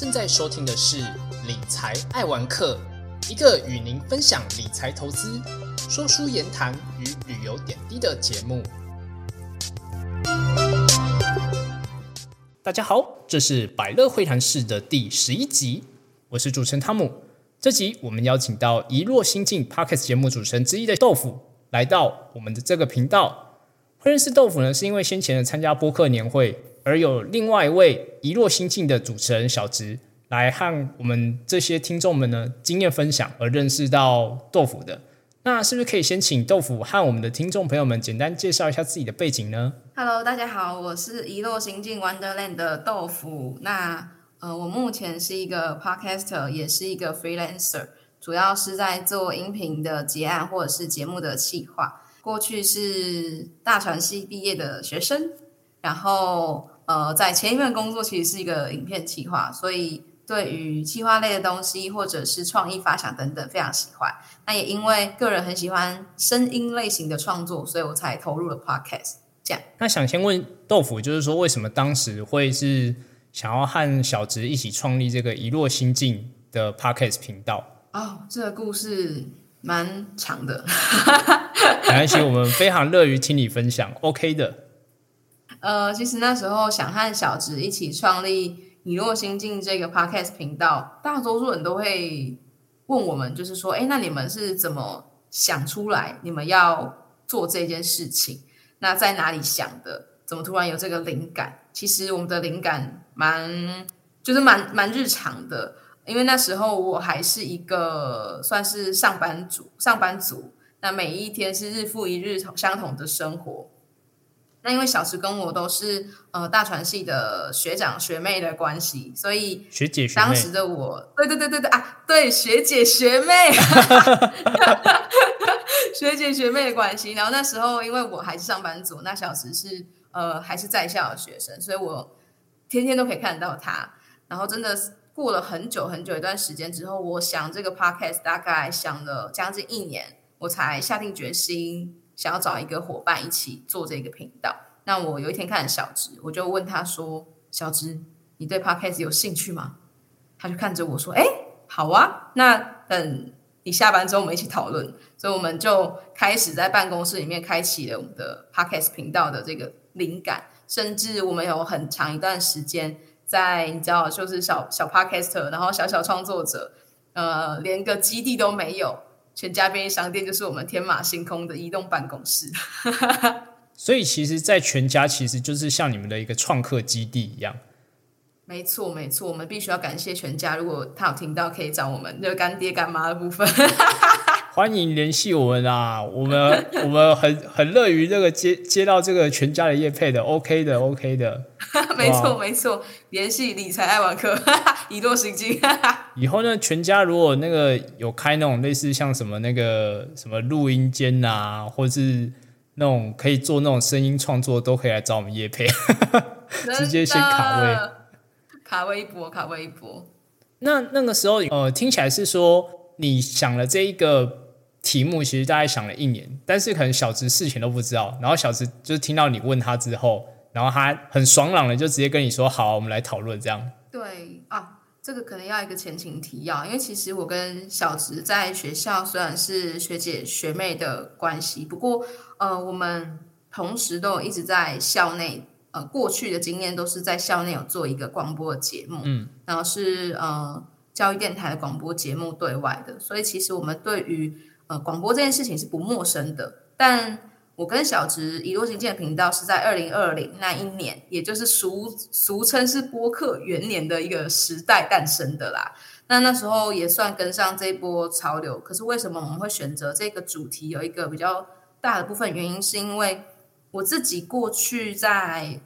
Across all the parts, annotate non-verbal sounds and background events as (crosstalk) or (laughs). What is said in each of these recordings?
正在收听的是《理财爱玩客》，一个与您分享理财投资、说书言谈与旅游点滴的节目。大家好，这是百乐会谈室的第十一集，我是主持人汤姆。这集我们邀请到一落心境 Podcast 节目主持人之一的豆腐来到我们的这个频道。会认识豆腐呢，是因为先前的参加播客年会。而有另外一位一落心境的主持人小直来和我们这些听众们呢经验分享，而认识到豆腐的。那是不是可以先请豆腐和我们的听众朋友们简单介绍一下自己的背景呢？Hello，大家好，我是一落心境 Wonderland 的豆腐。那呃，我目前是一个 Podcaster，也是一个 Freelancer，主要是在做音频的结案或者是节目的企划。过去是大传系毕业的学生。然后，呃，在前一份工作其实是一个影片企划，所以对于企划类的东西或者是创意发想等等非常喜欢。那也因为个人很喜欢声音类型的创作，所以我才投入了 podcast。这样，那想先问豆腐，就是说为什么当时会是想要和小植一起创立这个一落心境的 podcast 频道？哦，这个故事蛮长的，没关系，我们非常乐于听你分享。OK 的。呃，其实那时候想和小直一起创立《你若心境》这个 podcast 频道，大多数人都会问我们，就是说，哎，那你们是怎么想出来？你们要做这件事情，那在哪里想的？怎么突然有这个灵感？其实我们的灵感蛮，就是蛮蛮日常的，因为那时候我还是一个算是上班族，上班族，那每一天是日复一日相同的生活。那因为小池跟我都是呃大传系的学长学妹的关系，所以学姐学妹当时的我，对对对对对啊，对学姐学妹，(laughs) 学姐学妹的关系。然后那时候因为我还是上班族，那小池是呃还是在校的学生，所以我天天都可以看到他。然后真的过了很久很久一段时间之后，我想这个 podcast 大概想了将近一年，我才下定决心。想要找一个伙伴一起做这个频道，那我有一天看小直，我就问他说：“小直，你对 podcast 有兴趣吗？”他就看着我说：“哎，好啊，那等你下班之后我们一起讨论。”所以我们就开始在办公室里面开启了我们的 podcast 频道的这个灵感，甚至我们有很长一段时间在你知道，就是小小 podcaster，然后小小创作者，呃，连个基地都没有。全家便利商店就是我们天马行空的移动办公室，(laughs) 所以其实，在全家其实就是像你们的一个创客基地一样。没错，没错，我们必须要感谢全家。如果他有听到，可以找我们的干爹干妈的部分。欢迎联系我们啊！我们 (laughs) 我们很很乐于这个接接到这个全家的业配的，OK 的，OK 的。(laughs) 没错没错，联系理财爱玩客，(laughs) 以落行境。以后呢，全家如果那个有开那种类似像什么那个什么录音间啊，或者是那种可以做那种声音创作，都可以来找我们叶配，直接先卡位，卡位一波，卡位一波。那那个时候，呃，听起来是说。你想了这一个题目，其实大概想了一年，但是可能小直事前都不知道。然后小直就是听到你问他之后，然后他很爽朗的就直接跟你说：“好，我们来讨论。”这样。对啊，这个可能要一个前情提要，因为其实我跟小直在学校虽然是学姐学妹的关系，不过呃，我们同时都一直在校内，呃，过去的经验都是在校内有做一个广播节目，嗯，然后是呃。教育电台的广播节目对外的，所以其实我们对于呃广播这件事情是不陌生的。但我跟小植一路行健频道是在二零二零那一年，也就是俗俗称是播客元年的一个时代诞生的啦。那那时候也算跟上这一波潮流。可是为什么我们会选择这个主题？有一个比较大的部分原因，是因为我自己过去在。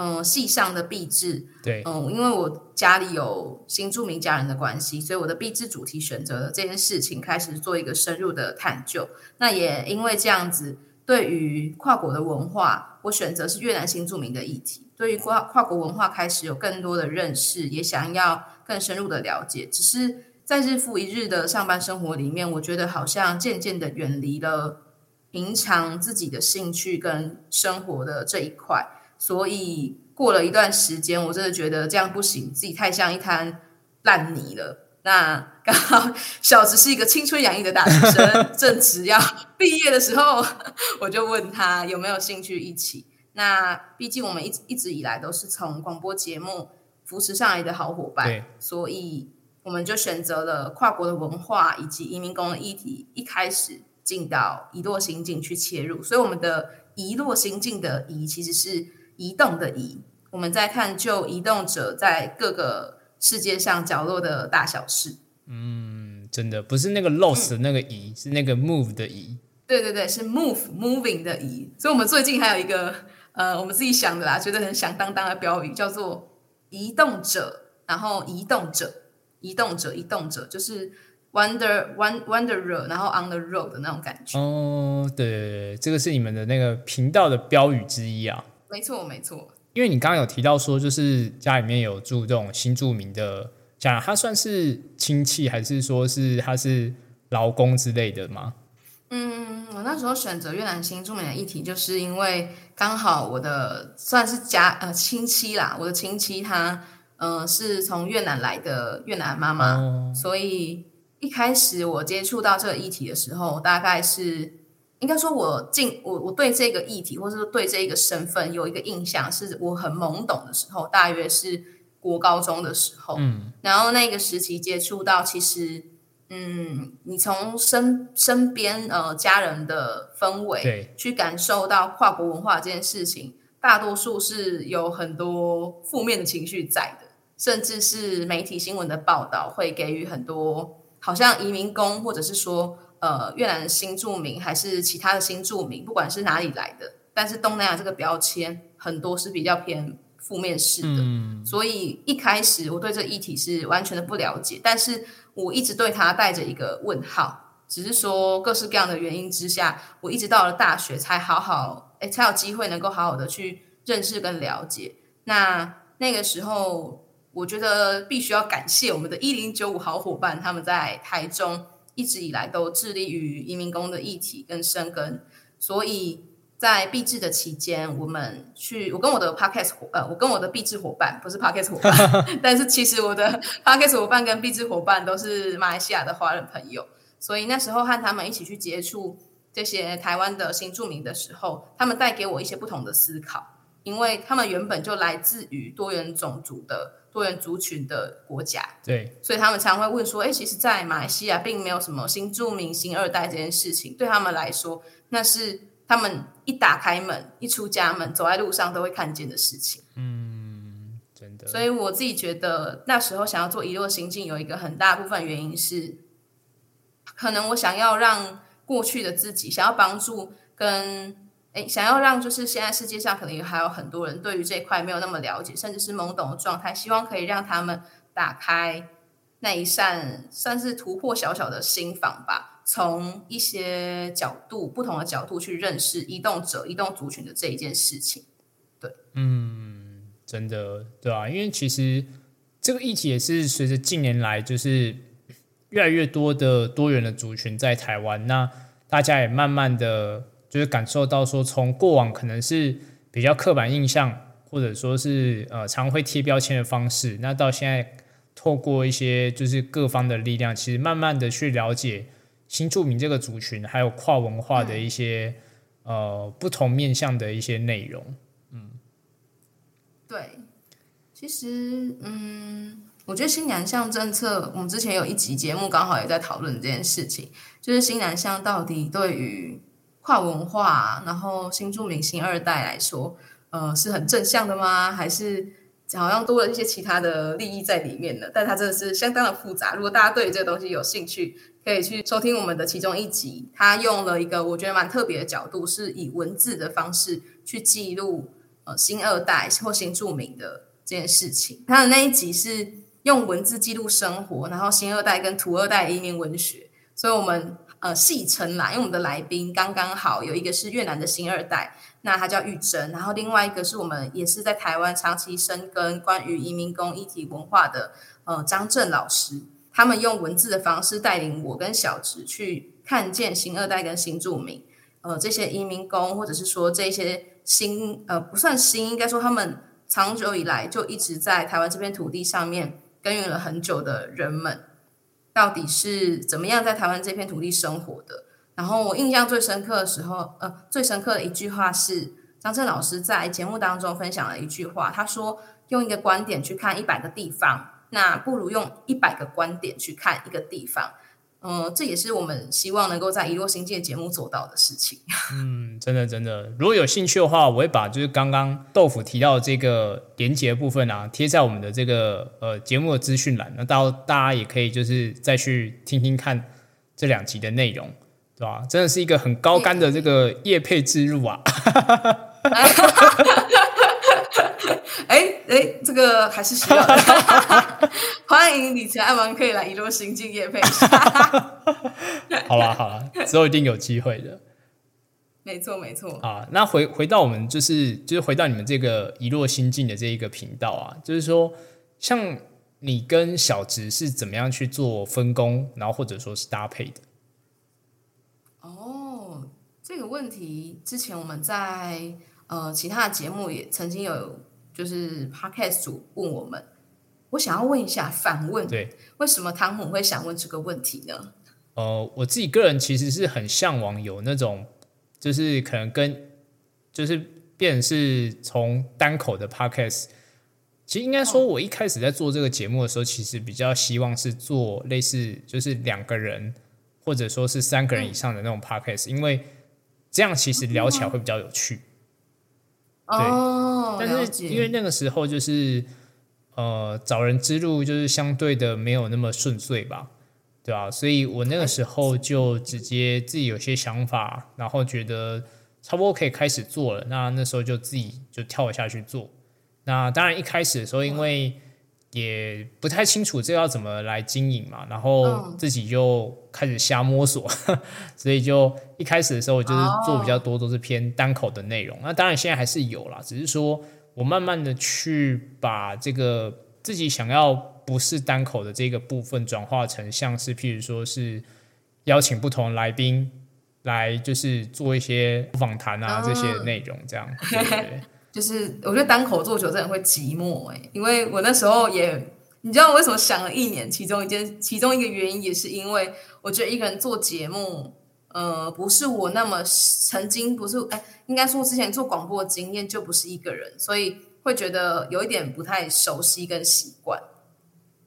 嗯，系上的壁纸，对，嗯，因为我家里有新著名家人的关系，所以我的壁纸主题选择了这件事情，开始做一个深入的探究。那也因为这样子，对于跨国的文化，我选择是越南新著名的议题。对于跨跨国文化开始有更多的认识，也想要更深入的了解。只是在日复一日的上班生活里面，我觉得好像渐渐的远离了平常自己的兴趣跟生活的这一块。所以过了一段时间，我真的觉得这样不行，自己太像一滩烂泥了。那刚好小直是一个青春洋溢的大学生，正值要毕业的时候，(laughs) 我就问他有没有兴趣一起。那毕竟我们一一直以来都是从广播节目扶持上来的好伙伴，所以我们就选择了跨国的文化以及移民工的议题，一开始进到遗落行径去切入。所以我们的遗落行径的遗其实是移动的移。我们在看就移动者在各个世界上角落的大小事。嗯，真的不是那个 lost 的那个移，是那个 move 的移。对对对，是 move moving 的移。所以我们最近还有一个。呃，我们自己想的啦，觉得很响当当的标语叫做“移动者”，然后“移动者”，“移动者”，“移动者”就是 wonder one wanderer”，然后 “on the road” 的那种感觉。哦，对，这个是你们的那个频道的标语之一啊。没错，没错。因为你刚刚有提到说，就是家里面有住这种新住民的家人，他算是亲戚，还是说是他是劳工之类的吗？嗯，我那时候选择越南新住民的议题，就是因为刚好我的算是家呃亲戚啦，我的亲戚他呃是从越南来的越南妈妈，所以一开始我接触到这个议题的时候，大概是应该说我进我我对这个议题，或者说对这一个身份有一个印象，是我很懵懂的时候，大约是国高中的时候，嗯，然后那个时期接触到其实。嗯，你从身身边呃家人的氛围去感受到跨国文化这件事情，大多数是有很多负面的情绪在的，甚至是媒体新闻的报道会给予很多，好像移民工或者是说呃越南的新住民还是其他的新住民，不管是哪里来的，但是东南亚这个标签很多是比较偏负面式的，所以一开始我对这议题是完全的不了解，但是。我一直对他带着一个问号，只是说各式各样的原因之下，我一直到了大学才好好，哎，才有机会能够好好的去认识跟了解。那那个时候，我觉得必须要感谢我们的一零九五好伙伴，他们在台中一直以来都致力于移民工的议题跟生根，所以。在毕制的期间，我们去，我跟我的 podcast 伙，呃，我跟我的毕制伙伴不是 podcast 伙伴，(laughs) 但是其实我的 podcast 伙伴跟毕制伙伴都是马来西亚的华人朋友，所以那时候和他们一起去接触这些台湾的新住民的时候，他们带给我一些不同的思考，因为他们原本就来自于多元种族的多元族群的国家，对，所以他们常会问说，哎，其实，在马来西亚并没有什么新住民、新二代这件事情，对他们来说，那是。他们一打开门，一出家门，走在路上都会看见的事情。嗯，真的。所以我自己觉得，那时候想要做遗落行径，有一个很大部分原因是，可能我想要让过去的自己，想要帮助跟想要让就是现在世界上可能还有很多人对于这一块没有那么了解，甚至是懵懂的状态，希望可以让他们打开那一扇算是突破小小的心房吧。从一些角度、不同的角度去认识移动者、移动族群的这一件事情，对，嗯，真的，对啊，因为其实这个议题也是随着近年来就是越来越多的多元的族群在台湾，那大家也慢慢的就是感受到说，从过往可能是比较刻板印象，或者说是呃常会贴标签的方式，那到现在透过一些就是各方的力量，其实慢慢的去了解。新住民这个族群，还有跨文化的一些呃不同面向的一些内容，嗯，对，其实嗯，我觉得新南向政策，我们之前有一集节目刚好也在讨论这件事情，就是新南向到底对于跨文化，然后新住民、新二代来说，呃，是很正向的吗？还是好像多了一些其他的利益在里面呢？但它真的是相当的复杂。如果大家对这个东西有兴趣，可以去收听我们的其中一集，他用了一个我觉得蛮特别的角度，是以文字的方式去记录呃新二代或新住民的这件事情。他的那一集是用文字记录生活，然后新二代跟土二代移民文学，所以我们呃戏称啦，因为我们的来宾刚刚好有一个是越南的新二代，那他叫玉珍，然后另外一个是我们也是在台湾长期深耕关于移民工议题文化的呃张震老师。他们用文字的方式带领我跟小植去看见新二代跟新住民，呃，这些移民工或者是说这些新呃不算新，应该说他们长久以来就一直在台湾这片土地上面耕耘了很久的人们，到底是怎么样在台湾这片土地生活的？然后我印象最深刻的时候，呃，最深刻的一句话是张震老师在节目当中分享了一句话，他说：“用一个观点去看一百个地方，那不如用一百个观点去看一个地方。”嗯，这也是我们希望能够在《一落新界》节目做到的事情。(laughs) 嗯，真的真的，如果有兴趣的话，我会把就是刚刚豆腐提到的这个连接部分啊，贴在我们的这个呃节目的资讯栏，那到大家也可以就是再去听听看这两集的内容，对吧？真的是一个很高干的这个业配之入啊。(laughs) (laughs) (laughs) 哎哎，这个还是需要的。(laughs) 欢迎理财爱玩可以来一路行进夜配。(laughs) 好了好了，之后一定有机会的。没错没错。啊，那回回到我们就是就是回到你们这个一落心境的这一个频道啊，就是说，像你跟小植是怎么样去做分工，然后或者说是搭配的？哦，这个问题之前我们在呃其他的节目也曾经有。就是 podcast 组问我们，我想要问一下反问，对，为什么汤姆会想问这个问题呢？呃，我自己个人其实是很向往有那种，就是可能跟，就是变成是从单口的 podcast，其实应该说，我一开始在做这个节目的时候，其实比较希望是做类似就是两个人或者说是三个人以上的那种 podcast，因为这样其实聊起来会比较有趣。哦，但是因为那个时候就是呃找人之路就是相对的没有那么顺遂吧，对吧？所以我那个时候就直接自己有些想法，然后觉得差不多可以开始做了。那那时候就自己就跳下去做。那当然一开始的时候，因为也不太清楚这要怎么来经营嘛，然后自己就开始瞎摸索，(laughs) 所以就一开始的时候，我就是做比较多都是偏单口的内容。那当然现在还是有啦，只是说我慢慢的去把这个自己想要不是单口的这个部分转化成像是譬如说是邀请不同来宾来，就是做一些访谈啊这些内容，这样对。就是我觉得单口做久真的会寂寞哎，因为我那时候也，你知道我为什么想了一年？其中一件，其中一个原因也是因为我觉得一个人做节目，呃，不是我那么曾经不是哎，应该说之前做广播的经验就不是一个人，所以会觉得有一点不太熟悉跟习惯，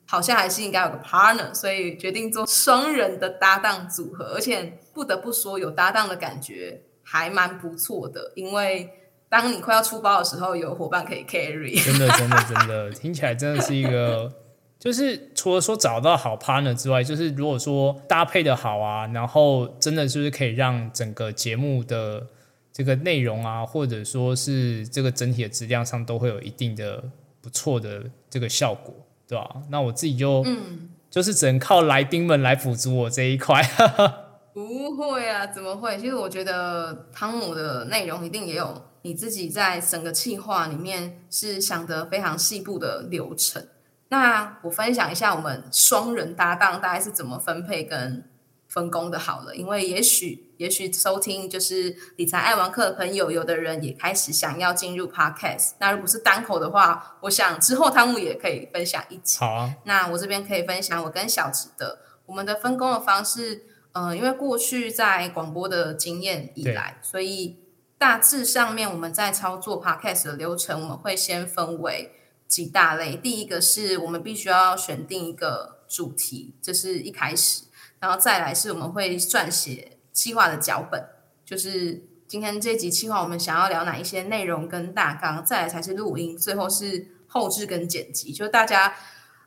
好像还是应该有个 partner，所以决定做双人的搭档组合，而且不得不说有搭档的感觉还蛮不错的，因为。当你快要出包的时候，有伙伴可以 carry。真的，真的，真的，听起来真的是一个，(laughs) 就是除了说找到好 partner 之外，就是如果说搭配的好啊，然后真的就是可以让整个节目的这个内容啊，或者说是这个整体的质量上，都会有一定的不错的这个效果，对吧？那我自己就嗯，就是只能靠来宾们来辅助我这一块。(laughs) 不会啊，怎么会？其实我觉得汤姆的内容一定也有。你自己在整个计划里面是想得非常细部的流程。那我分享一下我们双人搭档大概是怎么分配跟分工的。好了，因为也许也许收听就是理财爱玩课的朋友，有的人也开始想要进入 Podcast。那如果是单口的话，我想之后汤姆也可以分享一集。好啊。那我这边可以分享我跟小池的我们的分工的方式。呃，因为过去在广播的经验以来，所以。大致上面，我们在操作 podcast 的流程，我们会先分为几大类。第一个是我们必须要选定一个主题，这是一开始；然后再来是我们会撰写计划的脚本，就是今天这集计划我们想要聊哪一些内容跟大纲；再来才是录音，最后是后置跟剪辑。就大家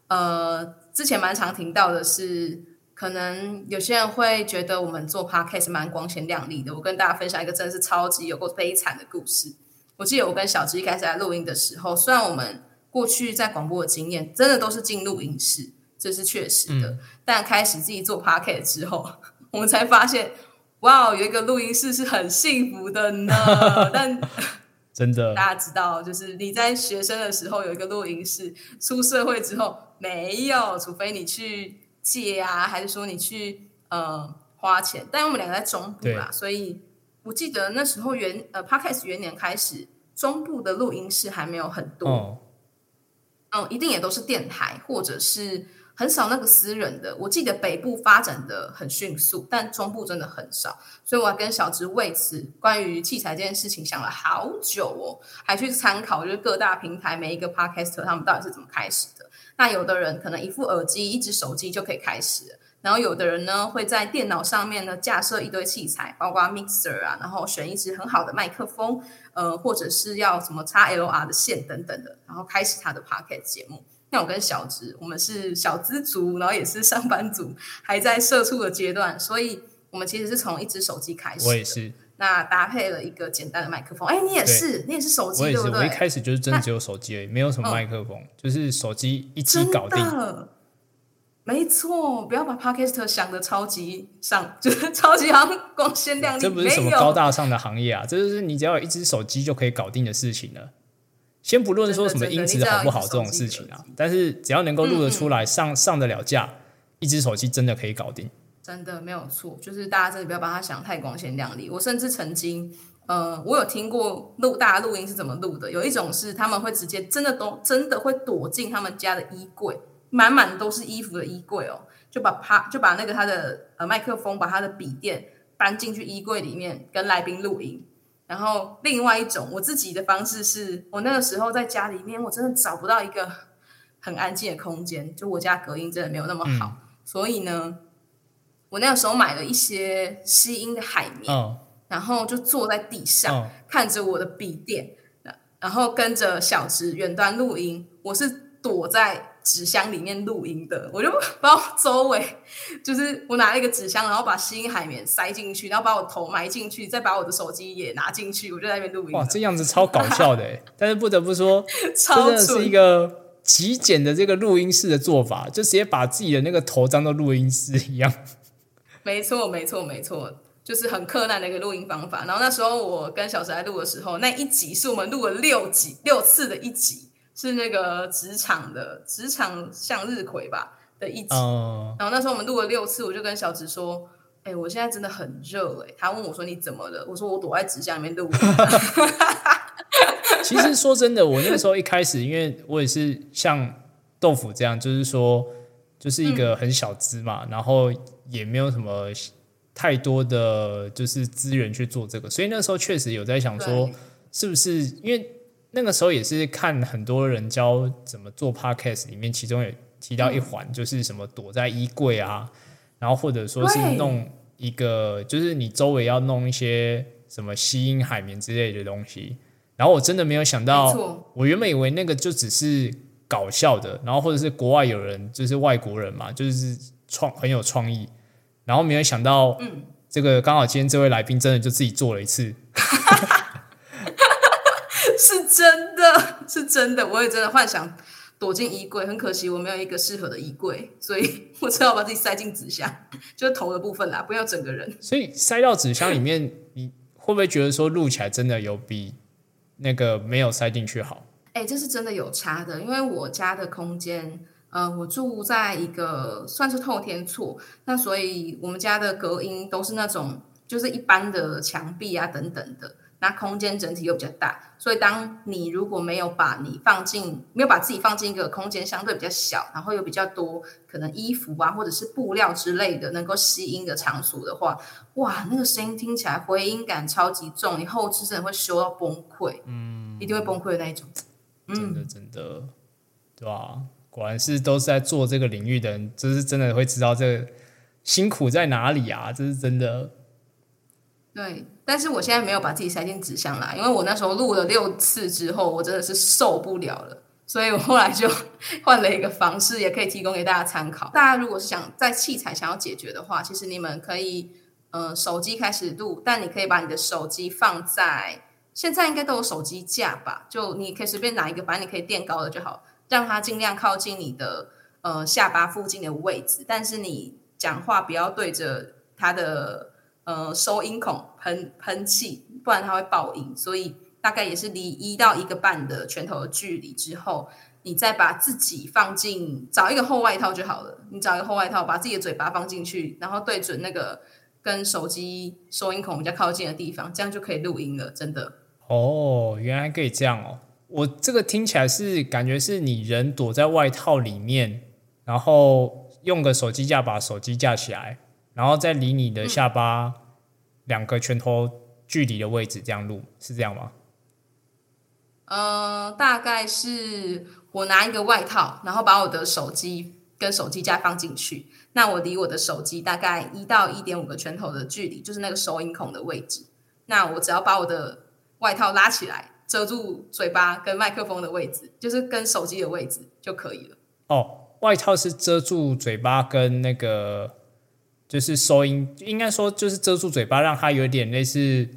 呃之前蛮常听到的是。可能有些人会觉得我们做 podcast 蛮光鲜亮丽的。我跟大家分享一个真的是超级有过悲惨的故事。我记得我跟小芝一开始在录音的时候，虽然我们过去在广播的经验真的都是进录音室，这是确实的。但开始自己做 podcast 之后，我们才发现，哇，有一个录音室是很幸福的呢。(laughs) 但真的，大家知道，就是你在学生的时候有一个录音室，出社会之后没有，除非你去。借啊，还是说你去呃花钱？但我们两个在中部啦，所以我记得那时候元呃 Podcast 元年开始，中部的录音室还没有很多。嗯，一定也都是电台，或者是很少那个私人的。我记得北部发展的很迅速，但中部真的很少，所以我还跟小植为此关于器材这件事情想了好久哦，还去参考就是各大平台每一个 podcaster 他们到底是怎么开始的。那有的人可能一副耳机、一只手机就可以开始，然后有的人呢会在电脑上面呢架设一堆器材，包括 mixer 啊，然后选一支很好的麦克风。呃，或者是要什么插 LR 的线等等的，然后开始他的 Pocket 节目。那我跟小植，我们是小资族，然后也是上班族，还在社畜的阶段，所以我们其实是从一只手机开始。我也是。那搭配了一个简单的麦克风。哎，你也是，你也是手机，对不对？我一开始就是真的只有手机而已，没有什么麦克风，就是手机一机搞定。没错，不要把 Podcast 想的超级上，(laughs) 就是超级好像光鲜亮丽。这不是什么高大上的行业啊，这就是你只要有一只手机就可以搞定的事情了。先不论说什么音质好不好这种事情啊，但是只要能够录得出来，上上得了架，一只手机真的可以搞定。真的没有错，就是大家真的不要把它想太光鲜亮丽。我甚至曾经，呃，我有听过录大家录音是怎么录的，有一种是他们会直接真的都真的会躲进他们家的衣柜。满满都是衣服的衣柜哦，就把啪就把那个他的呃麦克风，把他的笔电搬进去衣柜里面跟来宾录音。然后另外一种我自己的方式是，我那个时候在家里面，我真的找不到一个很安静的空间，就我家隔音真的没有那么好，所以呢，我那个时候买了一些吸音的海绵，然后就坐在地上看着我的笔电，然后跟着小直远端录音。我是躲在。纸箱里面录音的，我就把我周围，就是我拿了一个纸箱，然后把吸音海绵塞进去，然后把我头埋进去，再把我的手机也拿进去，我就在那边录音。哇，这样子超搞笑的但是不得不说，(laughs) 真的是一个极简的这个录音室的做法，就直接把自己的那个头当做录音室一样。没错，没错，没错，就是很困难的一个录音方法。然后那时候我跟小石在录的时候，那一集是我们录了六集六次的一集。是那个职场的职场向日葵吧的一集，然后那时候我们录了六次，我就跟小直说：“哎，我现在真的很热。”哎，他问我说：“你怎么了？”我说：“我躲在纸箱里面录。(laughs) ”其实说真的，我那个时候一开始，因为我也是像豆腐这样，就是说，就是一个很小资嘛，然后也没有什么太多的就是资源去做这个，所以那时候确实有在想说，是不是因为。那个时候也是看很多人教怎么做 podcast，里面其中也提到一环，就是什么躲在衣柜啊，然后或者说是弄一个，就是你周围要弄一些什么吸音海绵之类的东西。然后我真的没有想到，我原本以为那个就只是搞笑的，然后或者是国外有人就是外国人嘛，就是创很有创意，然后没有想到，嗯，这个刚好今天这位来宾真的就自己做了一次。(laughs) 是真的，是真的，我也真的幻想躲进衣柜，很可惜我没有一个适合的衣柜，所以 (laughs) 我只好把自己塞进纸箱，就是头的部分啦，不要整个人。所以塞到纸箱里面，你会不会觉得说录起来真的有比那个没有塞进去好？哎，这是真的有差的，因为我家的空间，呃，我住在一个算是透天厝，那所以我们家的隔音都是那种就是一般的墙壁啊等等的。那空间整体又比较大，所以当你如果没有把你放进，没有把自己放进一个空间相对比较小，然后又比较多可能衣服啊或者是布料之类的能够吸音的场所的话，哇，那个声音听起来回音感超级重，你后置真的会修到崩溃，嗯，一定会崩溃的那一种。真的真的，对吧？果然是都是在做这个领域的人，就是真的会知道这个辛苦在哪里啊！这是真的。对，但是我现在没有把自己塞进纸箱啦，因为我那时候录了六次之后，我真的是受不了了，所以我后来就 (laughs) 换了一个方式，也可以提供给大家参考。大家如果是想在器材想要解决的话，其实你们可以，呃，手机开始录，但你可以把你的手机放在，现在应该都有手机架吧，就你可以随便拿一个，反正你可以垫高的就好，让它尽量靠近你的呃下巴附近的位置，但是你讲话不要对着它的。呃，收音孔喷喷气，不然它会爆音。所以大概也是离一到一个半的拳头的距离之后，你再把自己放进，找一个厚外套就好了。你找一个厚外套，把自己的嘴巴放进去，然后对准那个跟手机收音孔比较靠近的地方，这样就可以录音了。真的。哦，原来可以这样哦。我这个听起来是感觉是你人躲在外套里面，然后用个手机架把手机架起来，然后再离你的下巴两个拳头距离的位置这样录，是这样吗？呃，大概是我拿一个外套，然后把我的手机跟手机架放进去，那我离我的手机大概一到一点五个拳头的距离，就是那个收音孔的位置。那我只要把我的外套拉起来，遮住嘴巴跟麦克风的位置，就是跟手机的位置就可以了。哦，外套是遮住嘴巴跟那个，就是收音，应该说就是遮住嘴巴，让它有点类似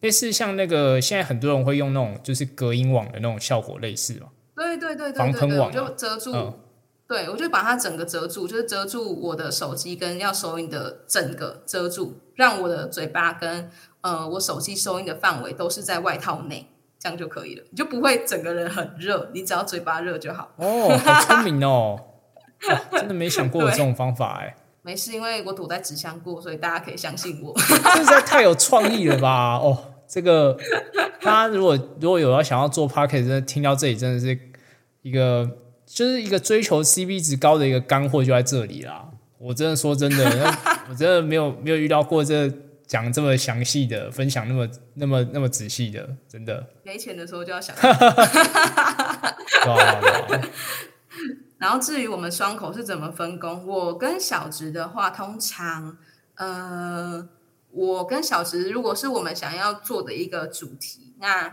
类似像那个现在很多人会用那种就是隔音网的那种效果类似嘛。对对对对防对对，我喷网啊就遮住，嗯对我就把它整个遮住，就是遮住我的手机跟要收音的整个遮住，让我的嘴巴跟呃我手机收音的范围都是在外套内，这样就可以了，你就不会整个人很热，你只要嘴巴热就好。哦，好聪明哦！哇真的没想过有这种方法哎，没事，因为我躲在纸箱过，所以大家可以相信我。(laughs) 这实在太有创意了吧！哦，这个大家如果如果有要想要做 p o c k e t 真的听到这里真的是一个就是一个追求 CP 值高的一个干货就在这里啦。我真的说真的，(laughs) 我真的没有没有遇到过这讲这么详细的分享，那么那么那么仔细的，真的。没钱的时候就要想。(laughs) 然后至于我们双口是怎么分工，我跟小植的话，通常呃，我跟小植如果是我们想要做的一个主题，那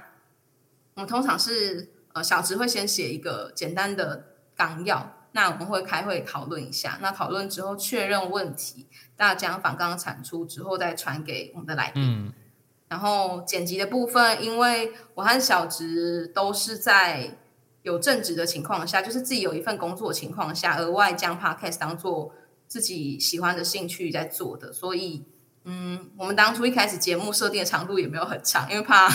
我们通常是呃，小植会先写一个简单的纲要，那我们会开会讨论一下，那讨论之后确认问题，大家将反刚产出之后再传给我们的来宾。嗯然后剪辑的部分，因为我和小植都是在有正职的情况下，就是自己有一份工作的情况下，额外将 podcast 当做自己喜欢的兴趣在做的，所以，嗯，我们当初一开始节目设定的长度也没有很长，因为怕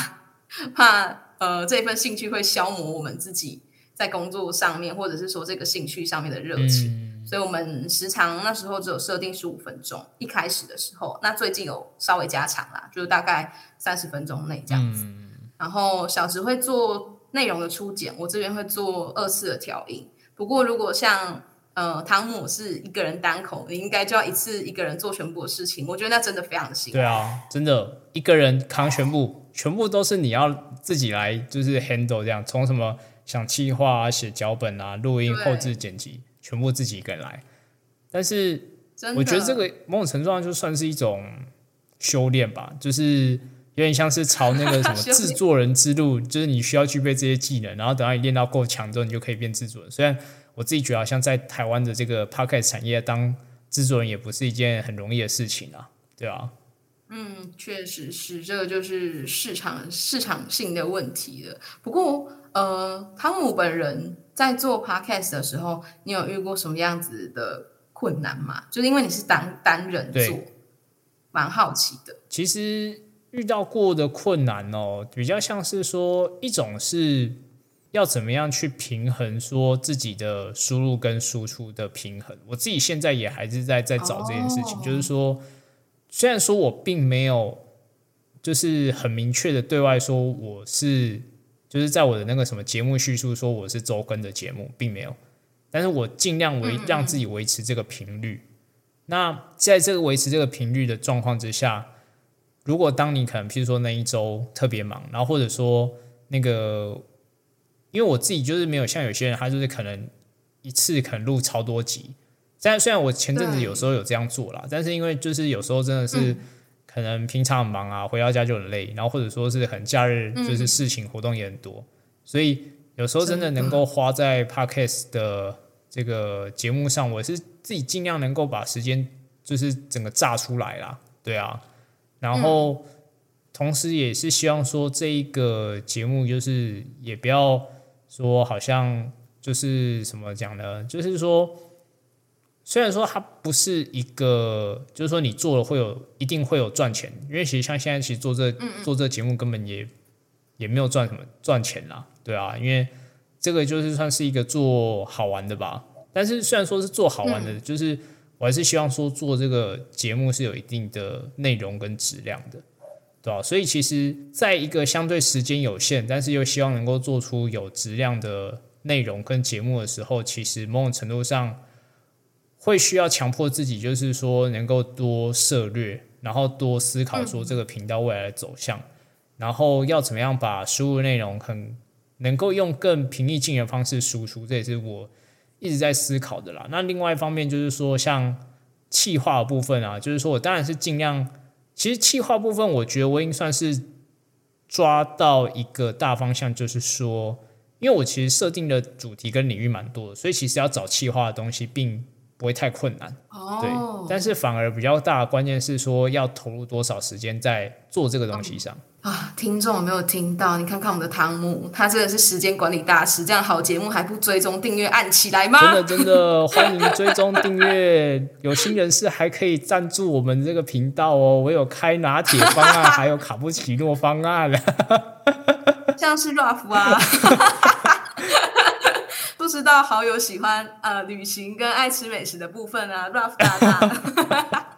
怕呃这份兴趣会消磨我们自己在工作上面，或者是说这个兴趣上面的热情。嗯所以我们时长那时候只有设定十五分钟，一开始的时候，那最近有稍微加长啦，就是大概三十分钟内这样子。嗯然后小植会做内容的初剪，我这边会做二次的调音。不过如果像呃汤姆是一个人单口，你应该就要一次一个人做全部的事情，我觉得那真的非常的辛苦。对啊，真的一个人扛全部，全部都是你要自己来，就是 handle 这样，从什么想企划啊、写脚本啊、录音、对后置、剪辑，全部自己一个人来。但是，我觉得这个某种程度上就算是一种修炼吧，就是有点像是朝那个什么 (laughs) 制作人之路，就是你需要具备这些技能，然后等到你练到够强之后，你就可以变制作人。虽然我自己觉得，好像在台湾的这个 p o c k e t 产业当制作人也不是一件很容易的事情啊，对啊。嗯，确实是，这个就是市场市场性的问题了。不过，呃，汤姆本人在做 podcast 的时候，你有遇过什么样子的困难吗？就是因为你是单单人做对，蛮好奇的。其实遇到过的困难哦，比较像是说一种是要怎么样去平衡说自己的输入跟输出的平衡。我自己现在也还是在在找这件事情，哦就是说，虽然说我并没有就是很明确的对外说我是就是在我的那个什么节目叙述说我是周更的节目，并没有，但是我尽量维让自己维持这个频率。那在这个维持这个频率的状况之下，如果当你可能，譬如说那一周特别忙，然后或者说那个，因为我自己就是没有像有些人，他就是可能一次可能录超多集。但虽然我前阵子有时候有这样做啦，但是因为就是有时候真的是可能平常很忙啊，回到家就很累，然后或者说是很假日就是事情活动也很多，所以有时候真的能够花在 podcast 的这个节目上，我是自己尽量能够把时间就是整个炸出来啦，对啊，然后同时也是希望说这一个节目就是也不要说好像就是什么讲呢，就是说虽然说它不是一个，就是说你做了会有一定会有赚钱，因为其实像现在其实做这做这节目根本也也没有赚什么赚钱啦，对啊，因为这个就是算是一个做好玩的吧。但是虽然说是做好玩的，就是我还是希望说做这个节目是有一定的内容跟质量的。对吧、所以其实在一个相对时间有限，但是又希望能够做出有质量的内容跟节目的时候，其实某种程度上会需要强迫自己，就是说能够多涉略，然后多思考说这个频道未来的走向，然后要怎么样把输入内容很能够用更平易近人方式输出，这也是我一直在思考的啦。那另外一方面就是说，像气化部分啊，就是说我当然是尽量，其实气化部分，我觉得我已经算是抓到一个大方向，就是说，因为我其实设定的主题跟领域蛮多的，所以其实要找气化的东西并不会太困难。哦对，哦，但是反而比较大的关键是说要投入多少时间在做这个东西上。啊，听众有没有听到？你看看我们的汤姆，他真的是时间管理大师。这样好节目还不追踪订阅按起来吗？真的真的欢迎追踪订阅，有心人士还可以赞助我们这个频道哦。我有开拿铁方案，(laughs) 还有卡布奇诺方案。(laughs) 像是 Ruff 啊，不知道好友喜欢呃旅行跟爱吃美食的部分啊，(laughs) Ruff 大大。(laughs)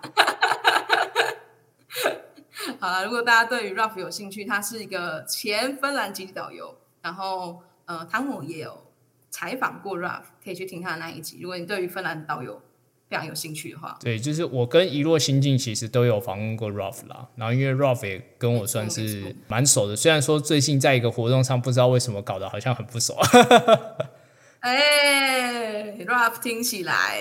好了，如果大家对于 Ruff 有兴趣，他是一个前芬兰籍导游，然后呃汤姆也有采访过 Ruff，可以去听他的那一集。如果你对于芬兰导游非常有兴趣的话，对，就是我跟一落心境其实都有访问过 Ralph 啦，然后因为 Ralph 也跟我算是错蛮熟的，虽然说最近在一个活动上不知道为什么搞得好像很不熟。哎，rap 听起来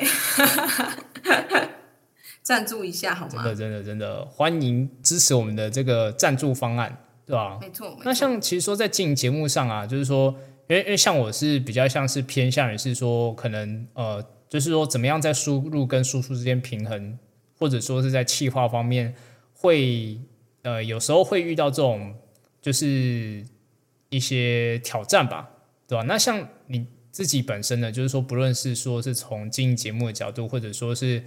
(laughs) 赞助一下好吗？真的，真的，真的欢迎支持我们的这个赞助方案，对吧、没错，没错那像其实说在经营节目上啊，就是说，因为因为像我是比较像是偏向于是说，可能呃，就是说怎么样在输入跟输出之间平衡，或者说是在气化方面会呃有时候会遇到这种就是一些挑战吧，对吧？那像你自己本身呢，就是说不论是说是从经营节目的角度，或者说是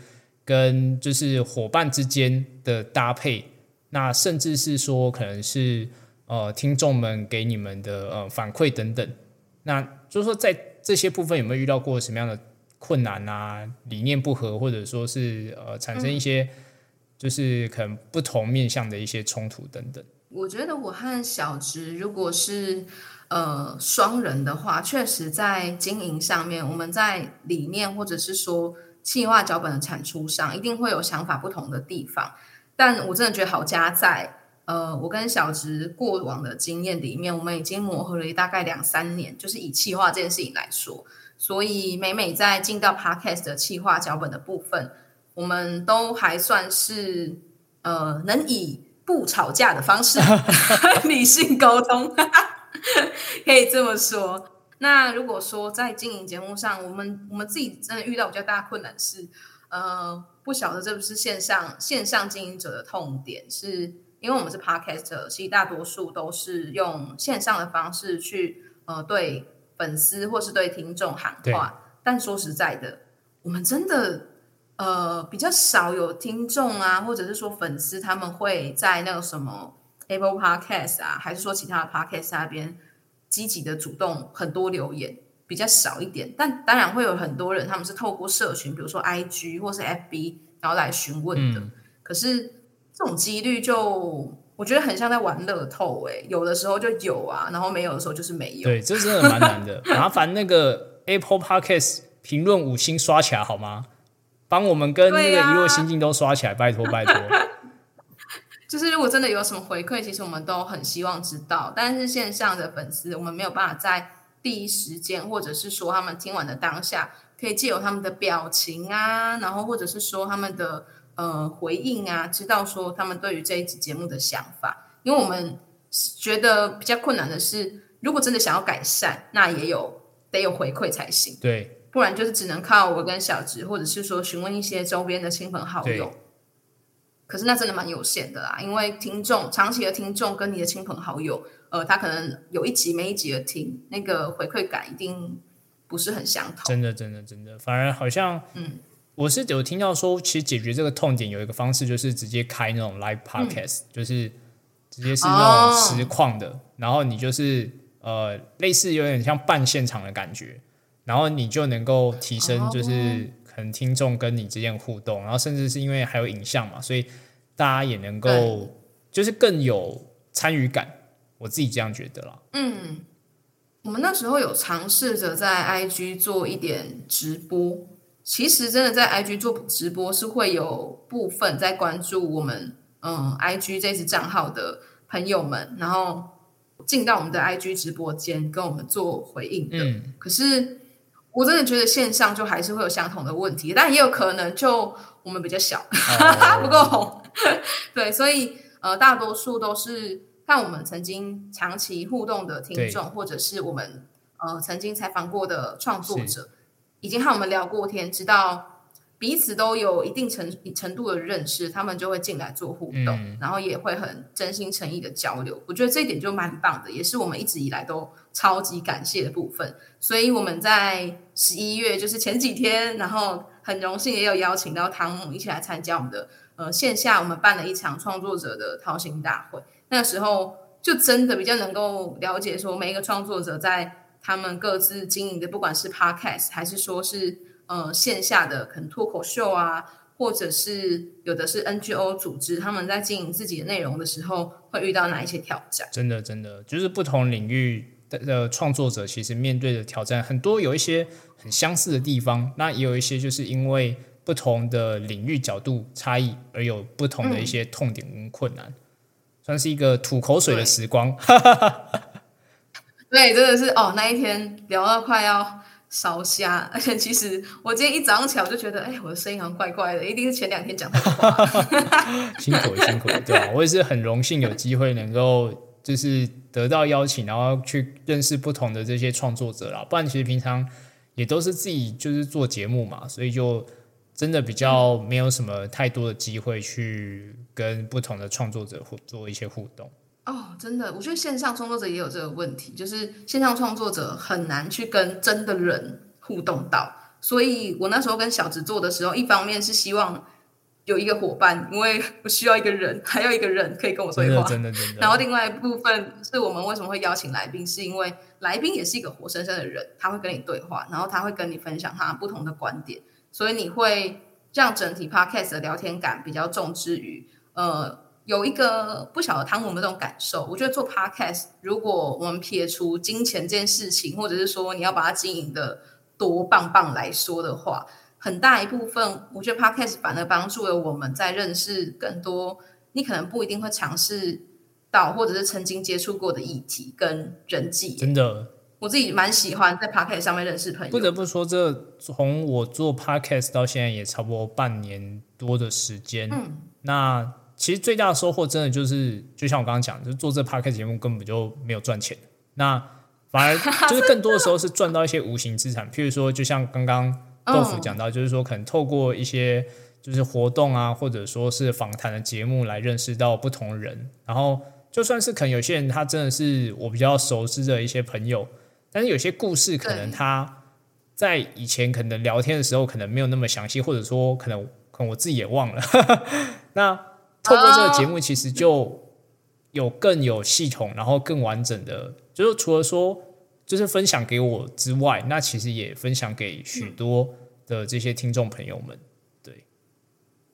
跟就是伙伴之间的搭配，那甚至是说可能是呃听众们给你们的呃反馈等等，那就是说在这些部分有没有遇到过什么样的困难啊？理念不合，或者说是呃产生一些就是可能不同面向的一些冲突等等。我觉得我和小植如果是呃双人的话，确实在经营上面，我们在理念或者是说企划脚本的产出上，一定会有想法不同的地方。但我真的觉得好加在呃，我跟小植过往的经验里面，我们已经磨合了大概两三年，就是以企划这件事情来说，所以每每在进到 podcast 的企划脚本的部分，我们都还算是呃能以不吵架的方式 (laughs) 理性沟通，(laughs) 可以这么说。那如果说在经营节目上，我们我们自己真的遇到比较大的困难是，呃，不晓得这不是线上线上经营者的痛点，是因为我们是 podcaster，其实大多数都是用线上的方式去呃对粉丝或是对听众喊话，但说实在的，我们真的呃比较少有听众啊，或者是说粉丝他们会在那个什么 Apple Podcast 啊，还是说其他的 Podcast 那边积极的主动很多留言，比较少一点。但当然会有很多人他们是透过社群，比如说 IG 或是 FB，然后来询问的。嗯可是这种几率就我觉得很像在玩乐透、欸，有的时候就有啊，然后没有的时候就是没有。对，这真的蛮难的。(laughs) 麻烦那个 Apple Podcast 评论五星刷起来好吗？帮我们跟那个一落心境都刷起来，拜托拜托。就是如果真的有什么回馈，其实我们都很希望知道。但是线上的粉丝，我们没有办法在第一时间，或者是说他们听完的当下，可以借由他们的表情啊，然后或者是说他们的呃回应啊，知道说他们对于这一集节目的想法。因为我们觉得比较困难的是，如果真的想要改善，那也有得有回馈才行。对不然就是只能靠我跟小植，或者是说询问一些周边的亲朋好友对。可是那真的蛮有限的啦，因为听众长期的听众跟你的亲朋好友，呃，他可能有一集没一集的听，那个回馈感一定不是很相同。真的真的真的，反而好像嗯，我是有听到说，其实解决这个痛点有一个方式，就是直接开那种 live podcast，、就是直接是那种实况的，然后你就是呃类似有点像半现场的感觉，然后你就能够提升就是可能听众跟你之间互动，然后甚至是因为还有影像嘛，所以大家也能够就是更有参与感。我自己这样觉得啦。嗯，我们那时候有尝试着在 IG 做一点直播。其实真的在 IG 做直播是会有部分在关注我们嗯 IG 这支账号的朋友们，然后进到我们的 IG 直播间跟我们做回应的。嗯，可是我真的觉得线上就还是会有相同的问题，但也有可能就我们比较小，哦 (laughs) 不够红。对，所以呃，大多数都是看我们曾经长期互动的听众，或者是我们呃曾经采访过的创作者，已经和我们聊过天，知道彼此都有一定程程度的认识，他们就会进来做互动，嗯然后也会很真心诚意的交流。我觉得这一点就蛮棒的，也是我们一直以来都超级感谢的部分。所以我们在十一月，就是前几天，然后很荣幸也有邀请到汤姆一起来参加我们的呃线下，我们办了一场创作者的掏心大会。那时候就真的比较能够了解说每一个创作者在他们各自经营的，不管是 podcast 还是说是呃线下的可能脱口秀啊，或者是有的是 NGO 组织，他们在经营自己的内容的时候会遇到哪一些挑战？真的真的就是不同领域的的创作者，其实面对的挑战很多，有一些很相似的地方，那也有一些就是因为不同的领域角度差异而有不同的一些痛点跟困难，算是一个吐口水的对时光。(laughs) 对，真的是哦，那一天聊到快要烧虾，而且其实我今天一早上起来我就觉得，哎，我的声音好像怪怪的，一定是前两天讲的话。(laughs) 辛苦了，辛苦了，对吧、我也是很荣幸有机会能够就是得到邀请，然后去认识不同的这些创作者啦。不然其实平常也都是自己就是做节目嘛，所以就真的比较没有什么太多的机会去跟不同的创作者互做一些互动。哦，真的，我觉得线上创作者也有这个问题，就是线上创作者很难去跟真的人互动到。所以我那时候跟小直做的时候，一方面是希望有一个伙伴，因为 (laughs) 我需要一个人，还有一个人可以跟我真的，对话。真的，真的。然后另外一部分是我们为什么会邀请来宾，是因为来宾也是一个活生生的人，他会跟你对话，然后他会跟你分享他不同的观点，所以你会让整体 podcast 的聊天感比较重之余，呃，有一个不晓得汤姆们这种感受。我觉得做 podcast，如果我们撇除金钱这件事情，或者是说你要把它经营的多棒棒来说的话，很大一部分，我觉得 podcast 反而帮助了我们在认识更多你可能不一定会尝试到，或者是曾经接触过的议题跟人际。真的我自己蛮喜欢在 podcast 上面认识朋友。不得不说，这从我做 podcast 到现在也差不多半年多的时间。嗯，那其实最大的收获真的就是，就像我刚刚讲，就是做这 podcast 节目根本就没有赚钱，那反而就是更多的时候是赚到一些无形资产，譬如说，就像刚刚豆腐讲到，就是说可能透过一些就是活动啊，或者说是访谈的节目来认识到不同人，然后就算是可能有些人他真的是我比较熟知的一些朋友，但是有些故事可能他在以前可能聊天的时候可能没有那么详细，或者说可能可能我自己也忘了。那透过这个节目，其实就有更有系统，然后更完整的，就是除了说就是分享给我之外，那其实也分享给许多的这些听众朋友们。对，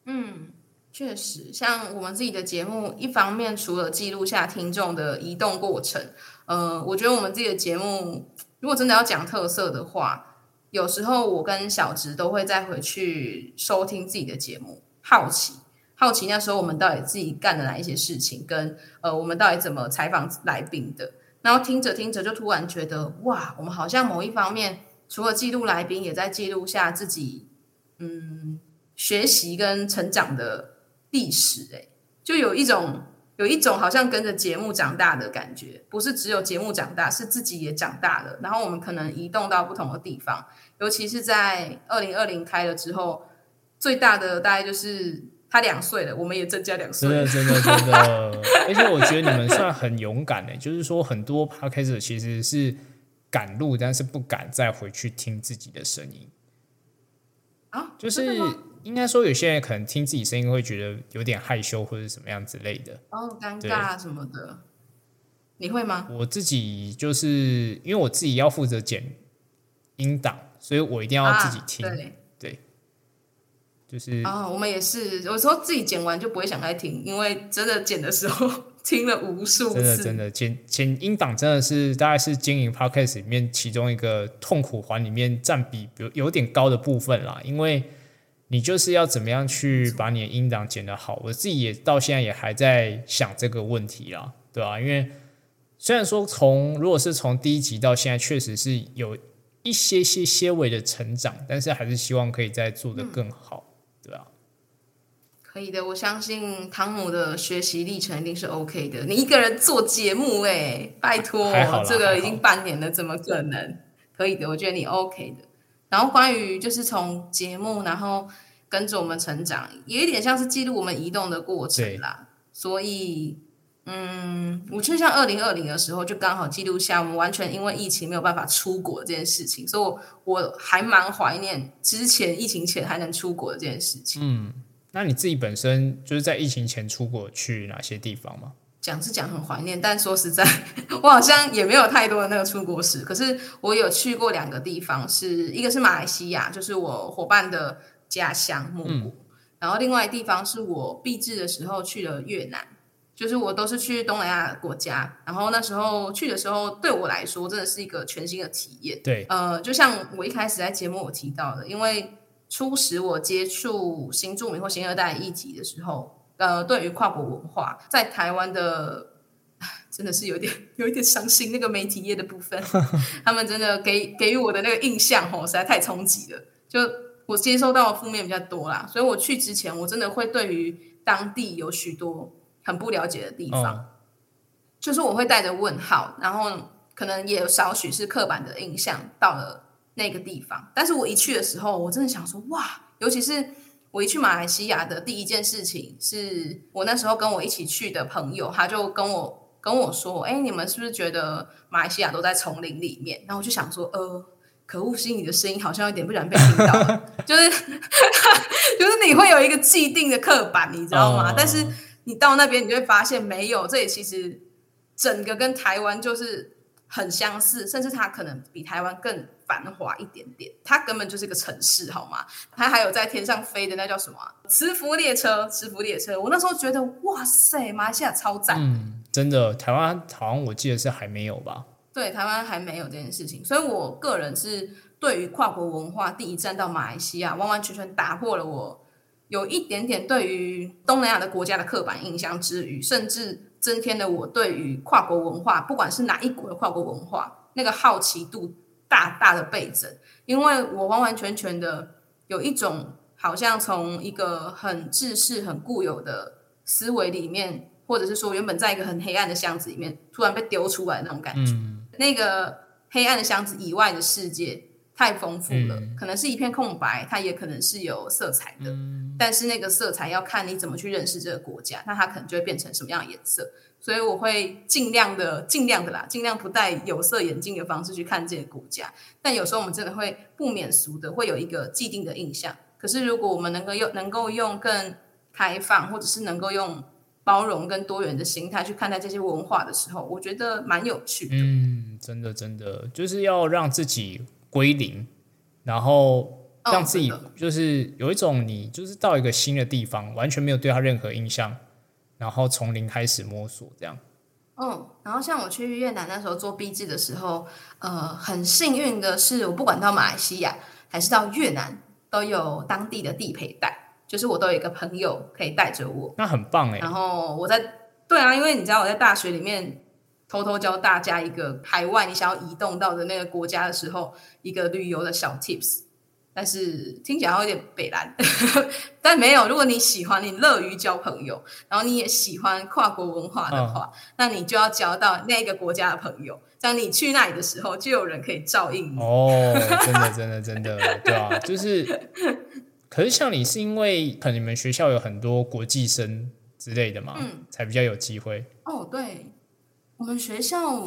嗯，确实，像我们自己的节目，一方面除了记录下听众的移动过程，呃，我觉得我们自己的节目，如果真的要讲特色的话，有时候我跟小直都会再回去收听自己的节目，好奇。好奇那时候我们到底自己干了哪一些事情，跟呃我们到底怎么采访来宾的，然后听着听着就突然觉得哇，我们好像某一方面除了记录来宾，也在记录下自己嗯学习跟成长的历史，哎，就有一种有一种好像跟着节目长大的感觉，不是只有节目长大，是自己也长大了。然后我们可能移动到不同的地方，尤其是在二零二零开了之后，最大的大概就是他两岁了，我们也增加两岁了真的，真的，真的，(laughs) 而且我觉得你们算很勇敢的，就是说很多 p o d c a 其实是敢录，但是不敢再回去听自己的声音。啊，就是应该说，有些人可能听自己声音会觉得有点害羞或者什么样之类的。哦尴尬什么的，你会吗？我自己就是因为我自己要负责剪音档，所以我一定要自己听。啊、对，就是啊，我们也是，有时候自己剪完就不会想再听，因为真的剪的时候听了无数 (laughs) 次，真的真的剪剪音档真的是大概是经营 podcast 里面其中一个痛苦环里面占比有有点高的部分啦，因为你就是要怎么样去把你的音档剪得好，我自己也到现在也还在想这个问题啦，对吧、因为虽然说从如果是从第一集到现在，确实是有一些些些微的成长，但是还是希望可以再做得更好，对啊、可以的，我相信汤姆的学习历程一定是 OK 的。你一个人做节目、哎，拜托 (laughs) 这个已经半年了，怎么可能？可以的，我觉得你 OK 的。然后关于就是从节目，然后跟着我们成长，有一点像是记录我们移动的过程啦。所以，嗯，我就像二零二零的时候，就刚好记录下我们完全因为疫情没有办法出国这件事情，所以我我还蛮怀念之前疫情前还能出国的这件事情。嗯那你自己本身就是在疫情前出国去哪些地方吗？讲是讲很怀念，但说实在，(laughs) 我好像也没有太多的那个出国史。可是我有去过两个地方，是一个是马来西亚，就是我伙伴的家乡木谷，然后另外地方是我毕制的时候去了越南。就是我都是去东南亚国家，然后那时候去的时候，对我来说真的是一个全新的体验。对，呃，就像我一开始在节目我提到的，因为初始我接触新住民或新二代议题的时候，呃，对于跨国文化，在台湾的真的是有点有一点伤心。那个媒体业的部分，(laughs) 他们真的给给予我的那个印象吼，实在太冲击了。就我接收到的负面比较多啦，所以我去之前，我真的会对于当地有许多很不了解的地方。嗯，就是我会带着问号，然后可能也有少许是刻板的印象到了那个地方。但是我一去的时候，我真的想说，哇！尤其是我一去马来西亚的第一件事情，是我那时候跟我一起去的朋友，他就跟我跟我说：“哎，你们是不是觉得马来西亚都在丛林里面？”然后我就想说，呃。可恶，心里的声音好像有点不想被听到了，(laughs) 就是 (laughs) 就是你会有一个既定的刻板，你知道吗？哦但是你到那边，你就会发现没有，这里其实整个跟台湾就是很相似，甚至它可能比台湾更繁华一点点。它根本就是个城市，好吗？它还有在天上飞的那叫什么啊、磁浮列车？磁浮列车，我那时候觉得哇塞，马来西亚超赞。嗯，真的，台湾好像我记得是还没有吧？对，台湾还没有这件事情，所以我个人是对于跨国文化第一站到马来西亚，完完全全打破了我有一点点对于东南亚的国家的刻板印象之余，甚至增添了我对于跨国文化，不管是哪一国的跨国文化，那个好奇度大大的倍增，因为我完完全全的有一种好像从一个很制式、很固有的思维里面。或者是说，原本在一个很黑暗的箱子里面，突然被丢出来的那种感觉。嗯，那个黑暗的箱子以外的世界太丰富了，嗯可能是一片空白，它也可能是有色彩的。但是那个色彩要看你怎么去认识这个国家，那它可能就会变成什么样的颜色。所以我会尽量的、尽量的啦，尽量不戴有色眼镜的方式去看这个国家。但有时候我们真的会不免俗的，会有一个既定的印象。可是如果我们能够用能够用更开放，或者是能够用包容跟多元的心态去看待这些文化的时候，我觉得蛮有趣的。嗯，真的真的就是要让自己归零，然后哦让自己就是有一种你就是到一个新的地方，完全没有对他任何印象，然后从零开始摸索这样。嗯，然后像我去越南那时候做 B 制的时候，呃，很幸运的是，我不管到马来西亚还是到越南，都有当地的地陪带，就是我都有一个朋友可以带着我。那很棒哎然，后我在对啊，因为你知道我在大学里面偷偷教大家一个海外你想要移动到的那个国家的时候，一个旅游的小 tips。但是听起来有点北蓝，(laughs) 但没有。如果你喜欢，你乐于交朋友，然后你也喜欢跨国文化的话，那你就要交到那个国家的朋友，这样你去那里的时候，就有人可以照应你。哦，真的真的真的，(laughs) 对啊，就是，可是像你是因为可能你们学校有很多国际生之类的嘛，嗯才比较有机会。哦，对，我们学校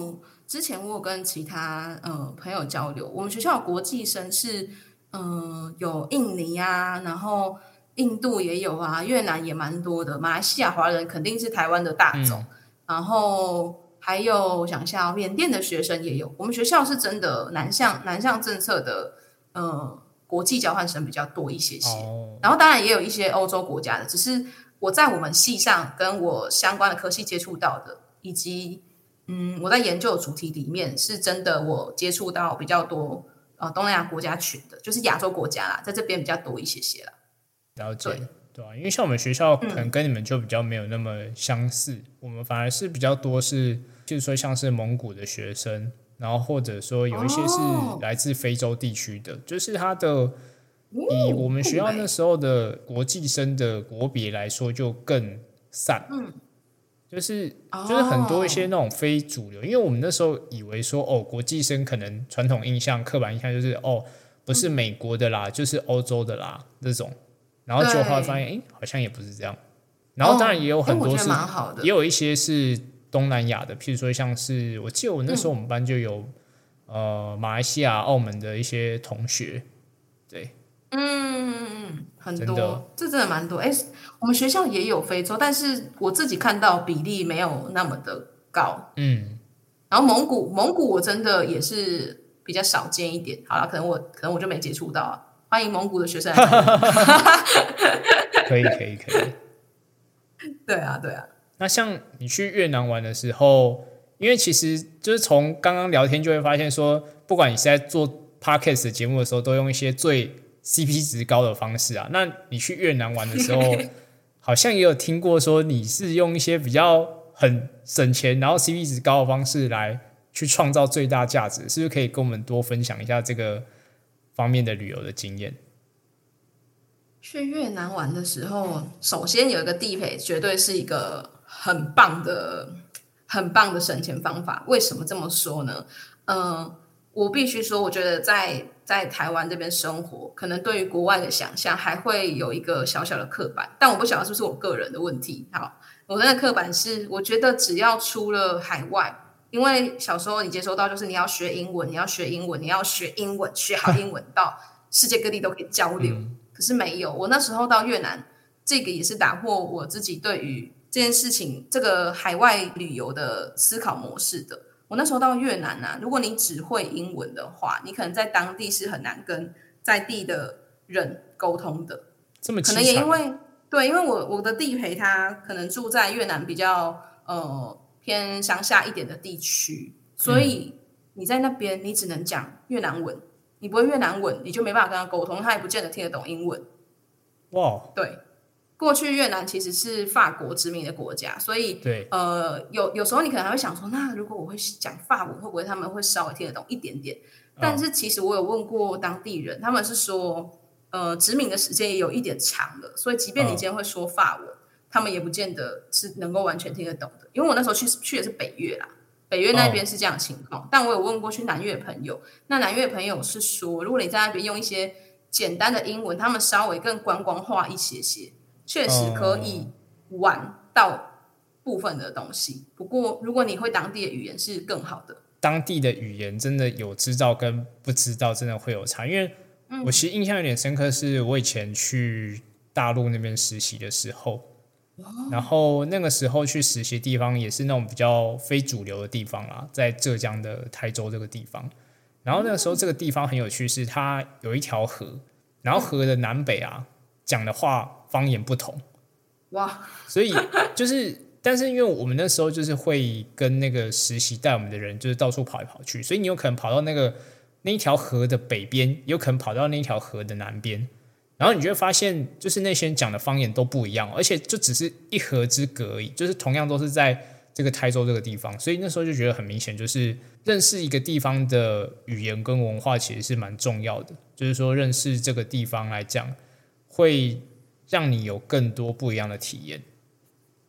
之前我有跟其他呃朋友交流，我们学校的国际生是嗯、呃有印尼啊，然后印度也有啊，越南也蛮多的，马来西亚华人肯定是台湾的大众，然后还有我想一下哦，缅甸的学生也有，我们学校是真的南向南向政策的呃。国际交换生比较多一些些。哦，然后当然也有一些欧洲国家的，只是我在我们系上跟我相关的科系接触到的，以及嗯我在研究的主题里面，是真的我接触到比较多呃东南亚国家群的，就是亚洲国家啦，在这边比较多一些些啦。了解对，对啊，因为像我们学校可嗯能跟你们就比较没有那么相似，我们反而是比较多是，就是说像是蒙古的学生，然后或者说有一些是哦来自非洲地区的，就是他的以我们学校那时候的国际生的国别来说，就更散，嗯，就是就是很多一些哦那种非主流，因为我们那时候以为说哦，国际生可能传统印象、刻板印象就是哦，不是美国的啦，就是欧洲的啦这种，然后就后来发现，哎，好像也不是这样。然后当然也有很多是，也，有一些是东南亚的，譬如说像是我记得我那时候我们班就有、呃马来西亚、澳门的一些同学，对，嗯，很真的多，这真的蛮多。哎，我们学校也有非洲，但是我自己看到比例没有那么的高。嗯，然后蒙古，蒙古我真的也是比较少见一点。好了，可能我可能我就没接触到啊。欢迎蒙古的学生。(laughs) 可以可以可以。(laughs) 对啊，对啊，那像你去越南玩的时候，因为其实就是从刚刚聊天就会发现说，不管你是在做 podcast 的节目的时候，都用一些最 CP 值高的方式啊。那你去越南玩的时候，好像也有听过说你是用一些比较很省钱，然后 CP 值高的方式来去创造最大价值，是不是可以跟我们多分享一下这个方面的旅游的经验？去越南玩的时候，首先有一个地陪，绝对是一个很棒的、很棒的省钱方法。为什么这么说呢？嗯、我必须说，我觉得在在台湾这边生活，可能对于国外的想象还会有一个小小的刻板，但我不晓得是不是我个人的问题。好，我的那刻板是，我觉得只要出了海外。因为小时候你接收到就是你要学英文，你要学英文，你要学英文，学好英文到世界各地都可以交流。可是没有，我那时候到越南，这个也是打破我自己对于这件事情、这个海外旅游的思考模式的。我那时候到越南啊，如果你只会英文的话，你可能在当地是很难跟在地的人沟通的。这么可能也因为对，因为我我的地陪他可能住在越南比较呃偏乡下一点的地区，所以你在那边你只能讲越南文，你不会越南文，你就没办法跟他沟通，他也不见得听得懂英文。哇，对，过去越南其实是法国殖民的国家，所以对，呃，有有时候你可能还会想说，那如果我会讲法文，会不会他们会稍微听得懂一点点？但是其实我有问过当地人，他们是说，呃，殖民的时间也有一点长了，所以即便你嗯今天会说法文，他们也不见得是能够完全听得懂的。因为我那时候去去的是北越啦，北越那边是这样的情况，但我有问过去南越的朋友，那南越朋友是说，如果你在那边用一些简单的英文，他们稍微更观光化一些些，确实可以玩到部分的东西。不过，如果你会当地的语言是更好的。当地的语言真的有知道跟不知道，真的会有差。因为我其实印象有点深刻，是我以前去大陆那边实习的时候，然后那个时候去实习的地方也是那种比较非主流的地方啦，在浙江的台州这个地方。然后那个时候这个地方很有趣，是它有一条河，然后河的南北啊讲的话方言不同。哇，所以就是，但是因为我们那时候就是会跟那个实习带我们的人，就是到处跑来跑去，所以你有可能跑到那个那一条河的北边，有可能跑到那一条河的南边，然后你就会发现，就是那些人讲的方言都不一样，而且就只是一河之隔而已，就是同样都是在这个台州这个地方，所以那时候就觉得很明显，就是认识一个地方的语言跟文化其实是蛮重要的，就是说认识这个地方来讲，会让你有更多不一样的体验。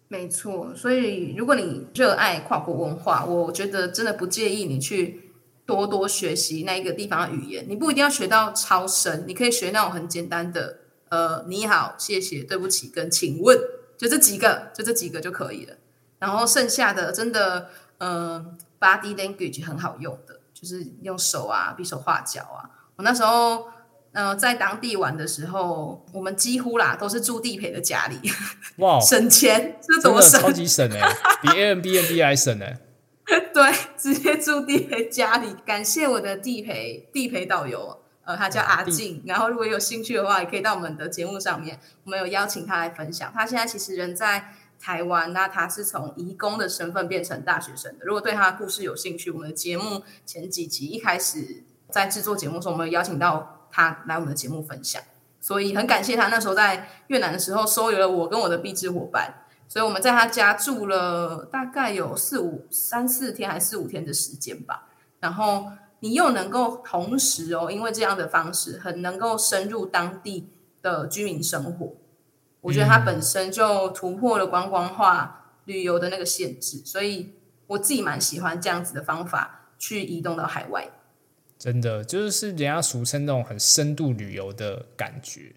没错。所以，如果你热爱跨国文化，我觉得真的不介意你去多多学习那一个地方的语言。你不一定要学到超深，你可以学那种很简单的，呃，你好、谢谢、对不起跟请问，就这几个，就这几个就可以了。然后剩下的真的，嗯、b o d y language 很好用的，就是用手啊，比手画脚啊。我那时候。呃，在当地玩的时候，我们几乎啦都是住地陪的家里，(laughs) 哇，省钱，这怎么省？超级省哎、比 A M B N B 还省哎、(laughs) 对，直接住地陪家里。感谢我的地陪地陪导游呃，他叫阿静。然后如果有兴趣的话，也可以到我们的节目上面，我们有邀请他来分享。他现在其实人在台湾，那他是从义工的身份变成大学生的。如果对他的故事有兴趣，我们的节目前几集一开始在制作节目的时候，我们有邀请到他来我们的节目分享。所以很感谢他那时候在越南的时候收留了我跟我的壁纸伙伴。所以我们在他家住了大概有四五三四天还是四五天的时间吧，然后你又能够同时哦，因为这样的方式很能够深入当地的居民生活，我觉得它本身就突破了观光化旅游的那个限制，所以我自己蛮喜欢这样子的方法去移动到海外。真的就是人家俗称那种很深度旅游的感觉。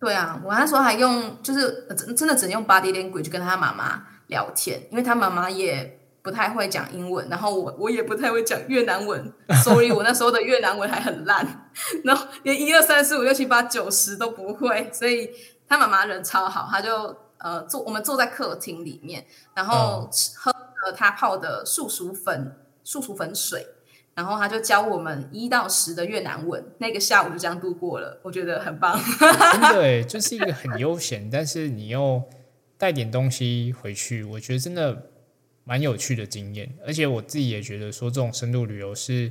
对啊，我那时候还用，就是真真的只能用 body language 跟他妈妈聊天，因为他妈妈也不太会讲英文，然后我我也不太会讲越南文，(laughs) 所以我那时候的越南文还很烂，然后连一二三四五六七八九十都不会，所以他妈妈人超好，他就呃坐我们坐在客厅里面，然后喝了他泡的树薯粉树薯粉水。然后他就教我们一到十的越南文，那个下午就这样度过了，我觉得很棒。真的，就是一个很悠闲，但是你又带点东西回去，我觉得真的蛮有趣的经验。而且我自己也觉得说，这种深度旅游是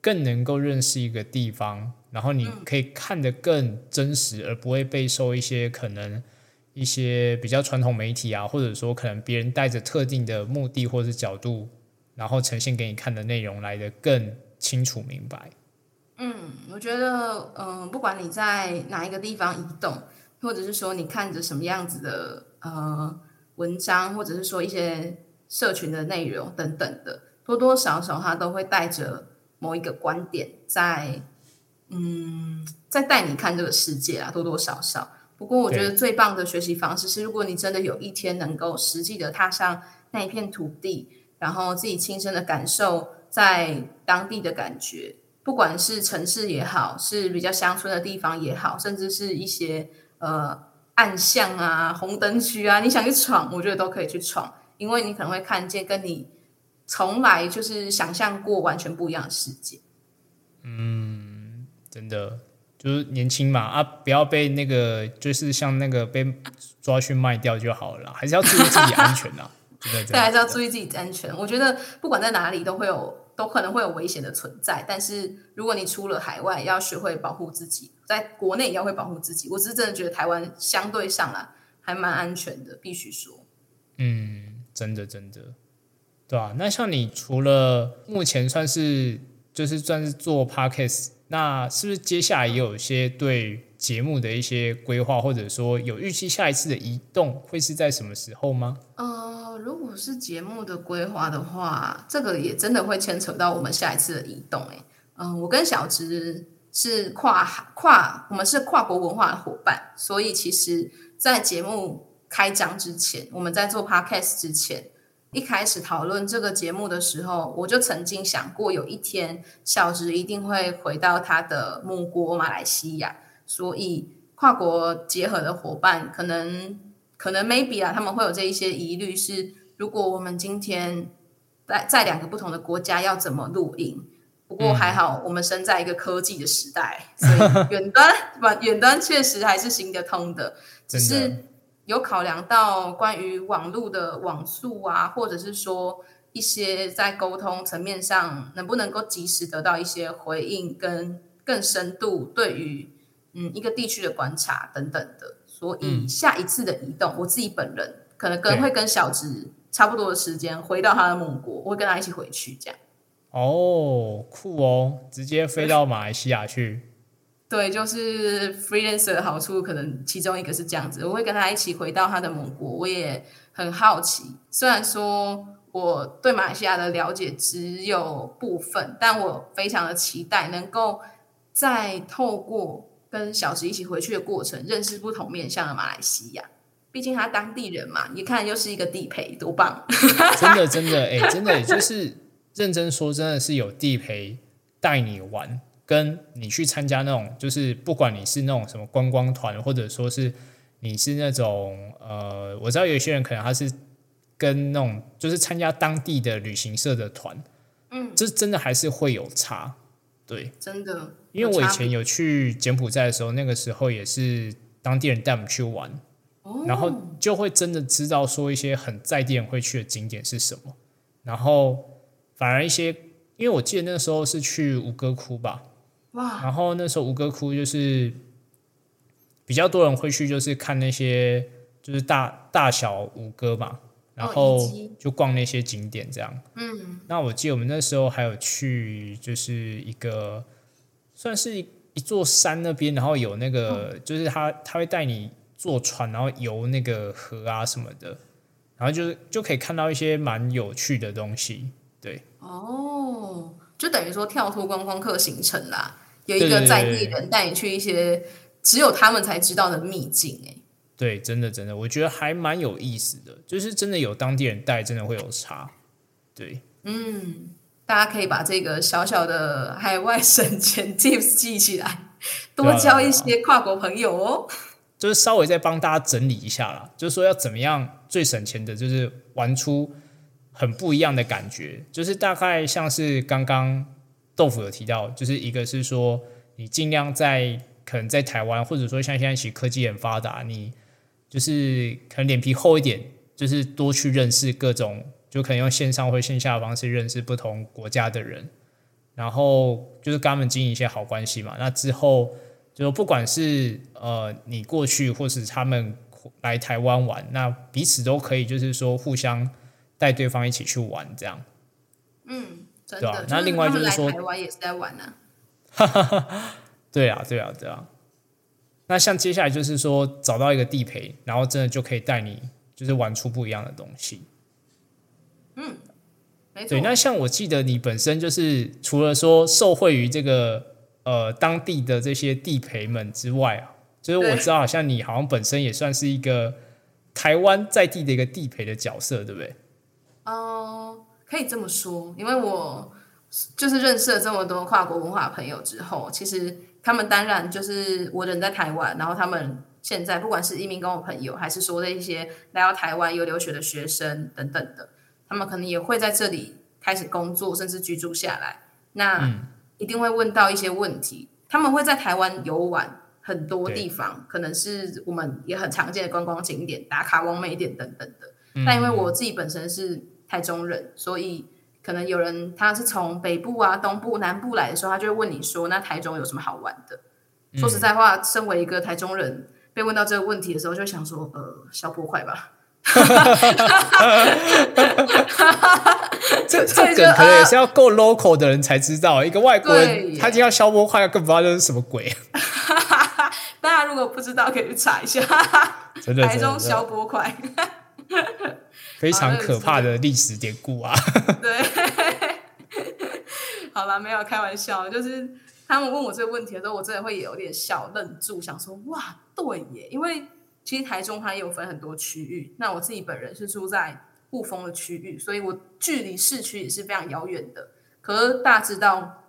更能够认识一个地方，然后你可以看得更真实，而不会被受一些可能一些比较传统媒体啊，或者说可能别人带着特定的目的或者角度。然后呈现给你看的内容来的更清楚明白。嗯，我觉得，嗯，不管你在哪一个地方移动，或者是说你看着什么样子的呃文章，或者是说一些社群的内容等等的，多多少少它都会带着某一个观点在，嗯，在带你看这个世界啊，多多少少。不过，我觉得最棒的学习方式是，如果你真的有一天能够实际的踏上那一片土地。然后自己亲身的感受，在当地的感觉，不管是城市也好，是比较乡村的地方也好，甚至是一些呃暗巷啊、红灯区啊，你想去闯，我觉得都可以去闯，因为你可能会看见跟你从来就是想象过完全不一样的世界。嗯，真的就是年轻嘛啊，不要被那个就是像那个被抓去卖掉就好了，还是要注意自己安全啊。对，还是要注意自己安全。我觉得不管在哪里都会有，都可能会有危险的存在。但是如果你出了海外，要学会保护自己；在国内也要会保护自己。我只是真的觉得台湾相对上来还蛮安全的，必须说。嗯，真的真的，对啊。那像你除了目前算是就是算是做 podcast，那是不是接下来也有一些对节目的一些规划，或者说有预期下一次的移动会是在什么时候吗？嗯。如果是节目的规划的话，这个也真的会牵扯到我们下一次的移动。哎，嗯，我跟小直是跨跨，我们是跨国文化的伙伴，所以其实，在节目开张之前，我们在做 podcast 之前，一开始讨论这个节目的时候，我就曾经想过，有一天小直一定会回到他的母国马来西亚，所以跨国结合的伙伴可能。可能 maybe 啊，他们会有这一些疑虑，是如果我们今天在在两个不同的国家要怎么录音？不过还好，我们生在一个科技的时代，所以远端 (laughs) 不远端确实还是行得通的，只是有考量到关于网络的网速啊，或者是说一些在沟通层面上能不能够及时得到一些回应，跟更深度对于嗯一个地区的观察等等的。所以下一次的移动，我自己本人可能跟会跟小植差不多的时间回到他的母国，我会跟他一起回去，这样。哦，酷哦，直接飞到马来西亚去。对，就是 freelancer 的好处，可能其中一个是这样子，我会跟他一起回到他的母国。我也很好奇，虽然说我对马来西亚的了解只有部分，但我非常的期待能够再透过。跟小石一起回去的过程，认识不同面向的马来西亚。毕竟他当地人嘛，一看又是一个地陪，多棒！真的，真的，哎，真的，就是认真说，真的是有地陪带你玩，跟你去参加那种，就是不管你是那种什么观光团，或者说是你是那种呃，我知道有些人可能他是跟那种就是参加当地的旅行社的团，嗯，这真的还是会有差。对，真的，因为我以前有去柬埔寨的时候，那个时候也是当地人带我们去玩，哦。然后就会真的知道说一些很在地人会去的景点是什么，然后反而一些，因为我记得那个时候是去吴哥窟吧，哇，然后那时候吴哥窟就是比较多人会去，就是看那些就是大大小吴哥嘛，然哦后就逛那些景点这样。嗯，那我记得我们那时候还有去，就是一个算是一一座山那边，然后有那个，就是他他会带你坐船，然后游那个河啊什么的，然后就是就可以看到一些蛮有趣的东西。对哦，就等于说跳脱观光客行程啦，有一个在地人带你去一些只有他们才知道的秘境、哎，对，真的真的，我觉得还蛮有意思的，就是真的有当地人带，真的会有差。对，嗯，大家可以把这个小小的海外省钱 tips 记起来，多交一些跨国朋友哦。就是稍微再帮大家整理一下啦，就是说要怎么样最省钱的，就是玩出很不一样的感觉。就是大概像是刚刚豆腐有提到，就是一个是说你尽量在可能在台湾，或者说像现在其实科技很发达，你就是可能脸皮厚一点，就是多去认识各种，就可能用线上或线下的方式认识不同国家的人，然后就是跟他们经营一些好关系嘛。那之后。就不管是呃你过去或是他们来台湾玩，那彼此都可以就是说互相带对方一起去玩这样。嗯，真对啊的。那另外就是说台湾也是在玩啊。(laughs) 对啊，对啊，对啊。那像接下来就是说找到一个地陪，然后真的就可以带你就是玩出不一样的东西。没错对，，那像我记得你本身就是除了说受惠于这个呃当地的这些地陪们之外啊，就是我知道好像你好像本身也算是一个台湾在地的一个地陪的角色，对不对？哦、可以这么说，因为我就是认识了这么多跨国文化朋友之后，其实他们当然就是我人在台湾，然后他们现在不管是移民跟我朋友，还是说的一些来到台湾有留学的学生等等的，他们可能也会在这里开始工作，甚至居住下来。那一定会问到一些问题，他们会在台湾游玩很多地方，可能是我们也很常见的观光景点、打卡完美点等等的。但因为我自己本身是台中人，所以可能有人他是从北部啊、东部、南部来的时候，他就会问你说：“那台中有什么好玩的？”说实在话，身为一个台中人，被问到这个问题的时候，就想说：“呃，消波块吧。这这梗可能也呃是要够 local 的人才知道，一个外国对人耶他听到消波块，更不知道这是什么鬼，” (laughs) 大家如果不知道，可以去查一下台中消波块。非常可怕的历史典故啊！(laughs) 对，(laughs) 好了，没有开玩笑，就是他们问我这个问题的时候，我真的会有点小愣住，想说哇，对耶，因为其实台中它也有分很多区域，那我自己本人是住在雾峰的区域，所以我距离市区也是非常遥远的。可是大家知道，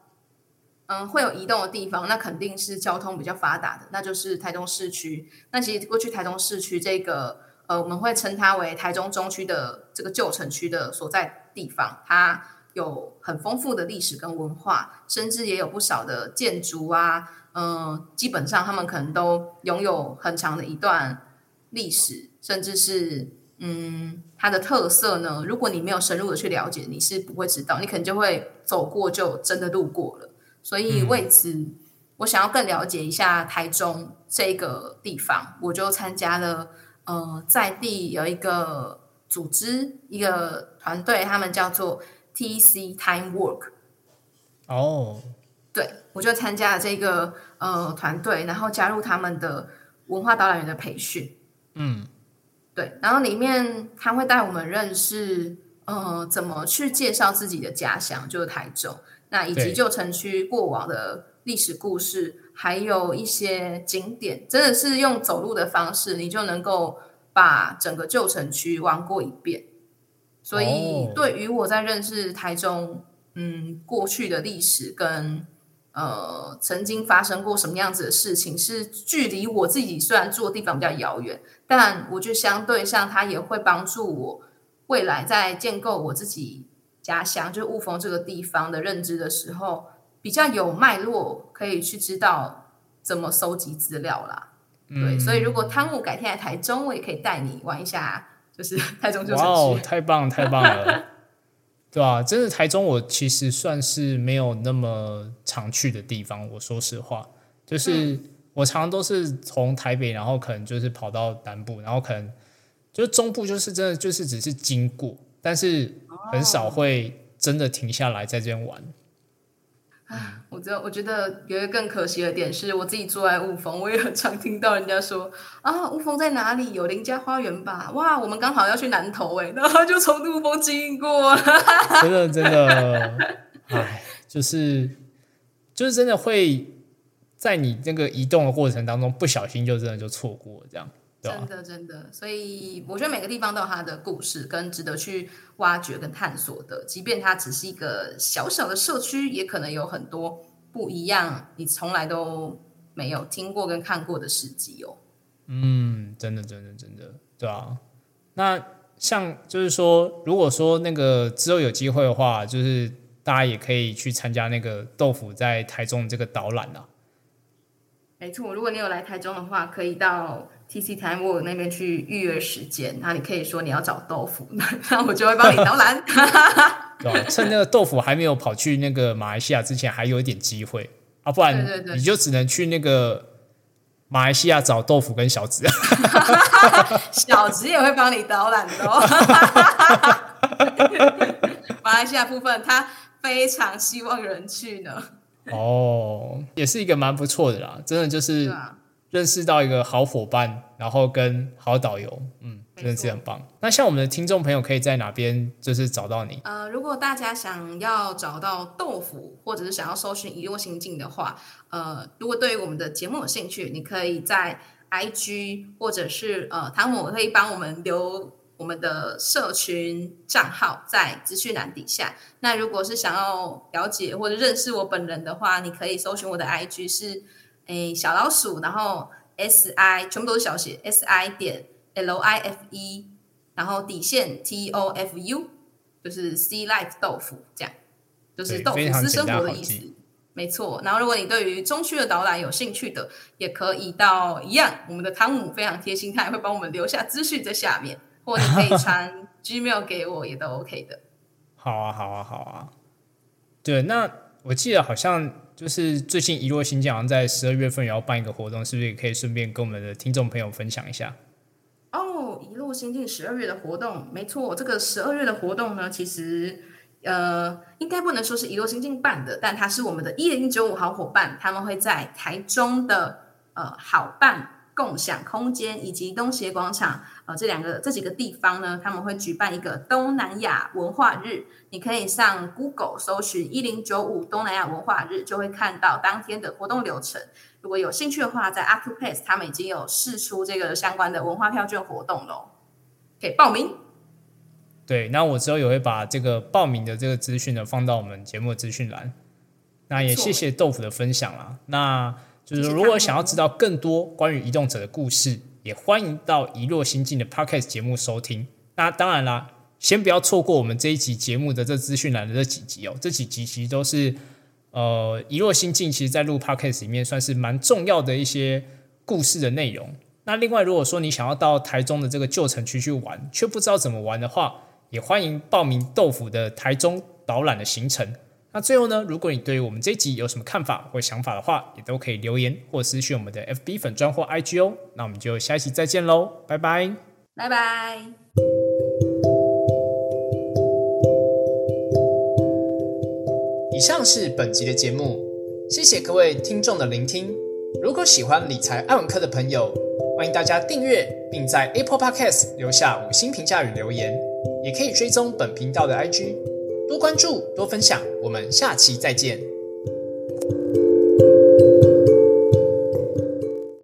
嗯，会有移动的地方，那肯定是交通比较发达的，那就是台中市区。那其实过去台中市区这个，呃，我们会称它为台中中区的这个旧城区的所在地方，它有很丰富的历史跟文化，甚至也有不少的建筑啊，嗯、基本上他们可能都拥有很长的一段历史，甚至是嗯，它的特色呢，如果你没有深入的去了解，你是不会知道，你可能就会走过就真的路过了。所以为此，我想要更了解一下台中这个地方，我就参加了呃在地有一个组织一个团队，他们叫做 TC Time Work。哦，对，我就参加了这个呃团队，然后加入他们的文化导览员的培训。嗯，对，然后里面他会带我们认识呃怎么去介绍自己的家乡，就是台中，那以及旧城区过往的历史故事，还有一些景点，真的是用走路的方式，你就能够把整个旧城区玩过一遍。所以哦，对于我在认识台中，嗯，过去的历史跟呃曾经发生过什么样子的事情，是距离我自己虽然住的地方比较遥远，但我觉得相对上，它也会帮助我未来在建构我自己家乡，就是雾峰这个地方的认知的时候，比较有脉络，可以去知道怎么搜集资料啦。对，所以如果汤姆改天来台中，我也可以带你玩一下，就是 (laughs) 台中就是哇哦，太棒太棒了，(laughs) 对啊，真的台中我其实算是没有那么常去的地方。我说实话，就是我常常都是从台北，然后可能就是跑到南部，然后可能就是中部，就是真的就是只是经过，但是很少会真的停下来在这边玩。我觉得，我觉得有一个更可惜的点是，我自己住在雾峰，我也很常听到人家说啊，雾峰在哪里？有林家花园吧？哇，我们刚好要去南投哎，然后就从雾峰经过。(laughs) 真的真的，哎，就是就是真的会在你那个移动的过程当中，不小心就真的就错过这样，真？的真的，所以我觉得每个地方都有它的故事跟值得去挖掘跟探索的，即便它只是一个小小的社区，也可能有很多不一样，你从来都没有听过跟看过的事迹哦。嗯，真的真的真的，对啊。那像就是说，如果说那个之后有机会的话，就是大家也可以去参加那个豆腐在台中的这个导览啊。没错，如果你有来台中的话，可以到 TC Time Work 那边去预约时间，那你可以说你要找豆腐，(laughs) 那我就会帮你导览。对 (laughs) 吧？趁那个豆腐还没有跑去那个马来西亚之前，还有一点机会啊，不然你就只能去那个马来西亚找豆腐跟小子。(laughs) 小直也会帮你导览的哦。马来西亚部分，他非常希望人去呢。哦，也是一个蛮不错的啦，真的就是对啊，认识到一个好伙伴，然后跟好导游，嗯，真的是很棒。那像我们的听众朋友可以在哪边就是找到你？呃，如果大家想要找到豆腐，或者是想要搜寻遗落心境的话，呃，如果对于我们的节目有兴趣，你可以在 IG 或者是呃，汤姆可以帮我们留我们的社群账号在资讯栏底下。那如果是想要了解或者认识我本人的话，你可以搜寻我的 IG 是诶小老鼠，然后 S I 全部都是小写 S I 点 L I F E，然后底线 T O F U。就是 Sea Life 豆腐这样，就是豆腐私生活的意思。没错，然后如果你对于中区的导览有兴趣的，也可以到一样，我们的汤姆非常贴心，他也会帮我们留下资讯在下面，或你可以传 (laughs) Gmail 给我，也都 OK 的。好啊，好啊，好啊。对，那我记得好像就是最近一落新疆好像在十二月份也要办一个活动，是不是也可以顺便跟我们的听众朋友分享一下？哦，一落新进十二月的活动，没错，这个十二月的活动呢，其实呃，应该不能说是一落新进办的，但它是我们的一零九五好伙伴，他们会在台中的呃好办共享空间以及东协广场呃这两个这几个地方呢，他们会举办一个东南亚文化日，你可以上 Google 搜寻一零九五东南亚文化日，就会看到当天的活动流程。如果有兴趣的话，在 Acupass 他们已经有试出这个相关的文化票券活动喽，可以报名。对，那我之后也会把这个报名的这个资讯呢放到我们节目的资讯栏。那也谢谢豆腐的分享啦。那就是如果想要知道更多关于移动者的故事，也欢迎到遗落心境的 Podcast 节目收听。那当然啦，先不要错过我们这一集节目的这资讯栏的这几集哦，这几集其实都是呃遗落心境，其实在录 Podcast 里面算是蛮重要的一些故事的内容。那另外，如果说你想要到台中的这个旧城区去玩，却不知道怎么玩的话，也欢迎报名豆腐的台中导览的行程。那最后呢，如果你对于我们这一集有什么看法或想法的话，也都可以留言或私讯我们的 FB 粉专或 IG 哦。那我们就下一期再见喽，拜拜。拜拜。以上是本集的节目，谢谢各位听众的聆听。如果喜欢理财爱文科的朋友，欢迎大家订阅，并在 Apple Podcast 留下五星评价与留言，也可以追踪本频道的 IG，多关注，多分享。我们下期再见。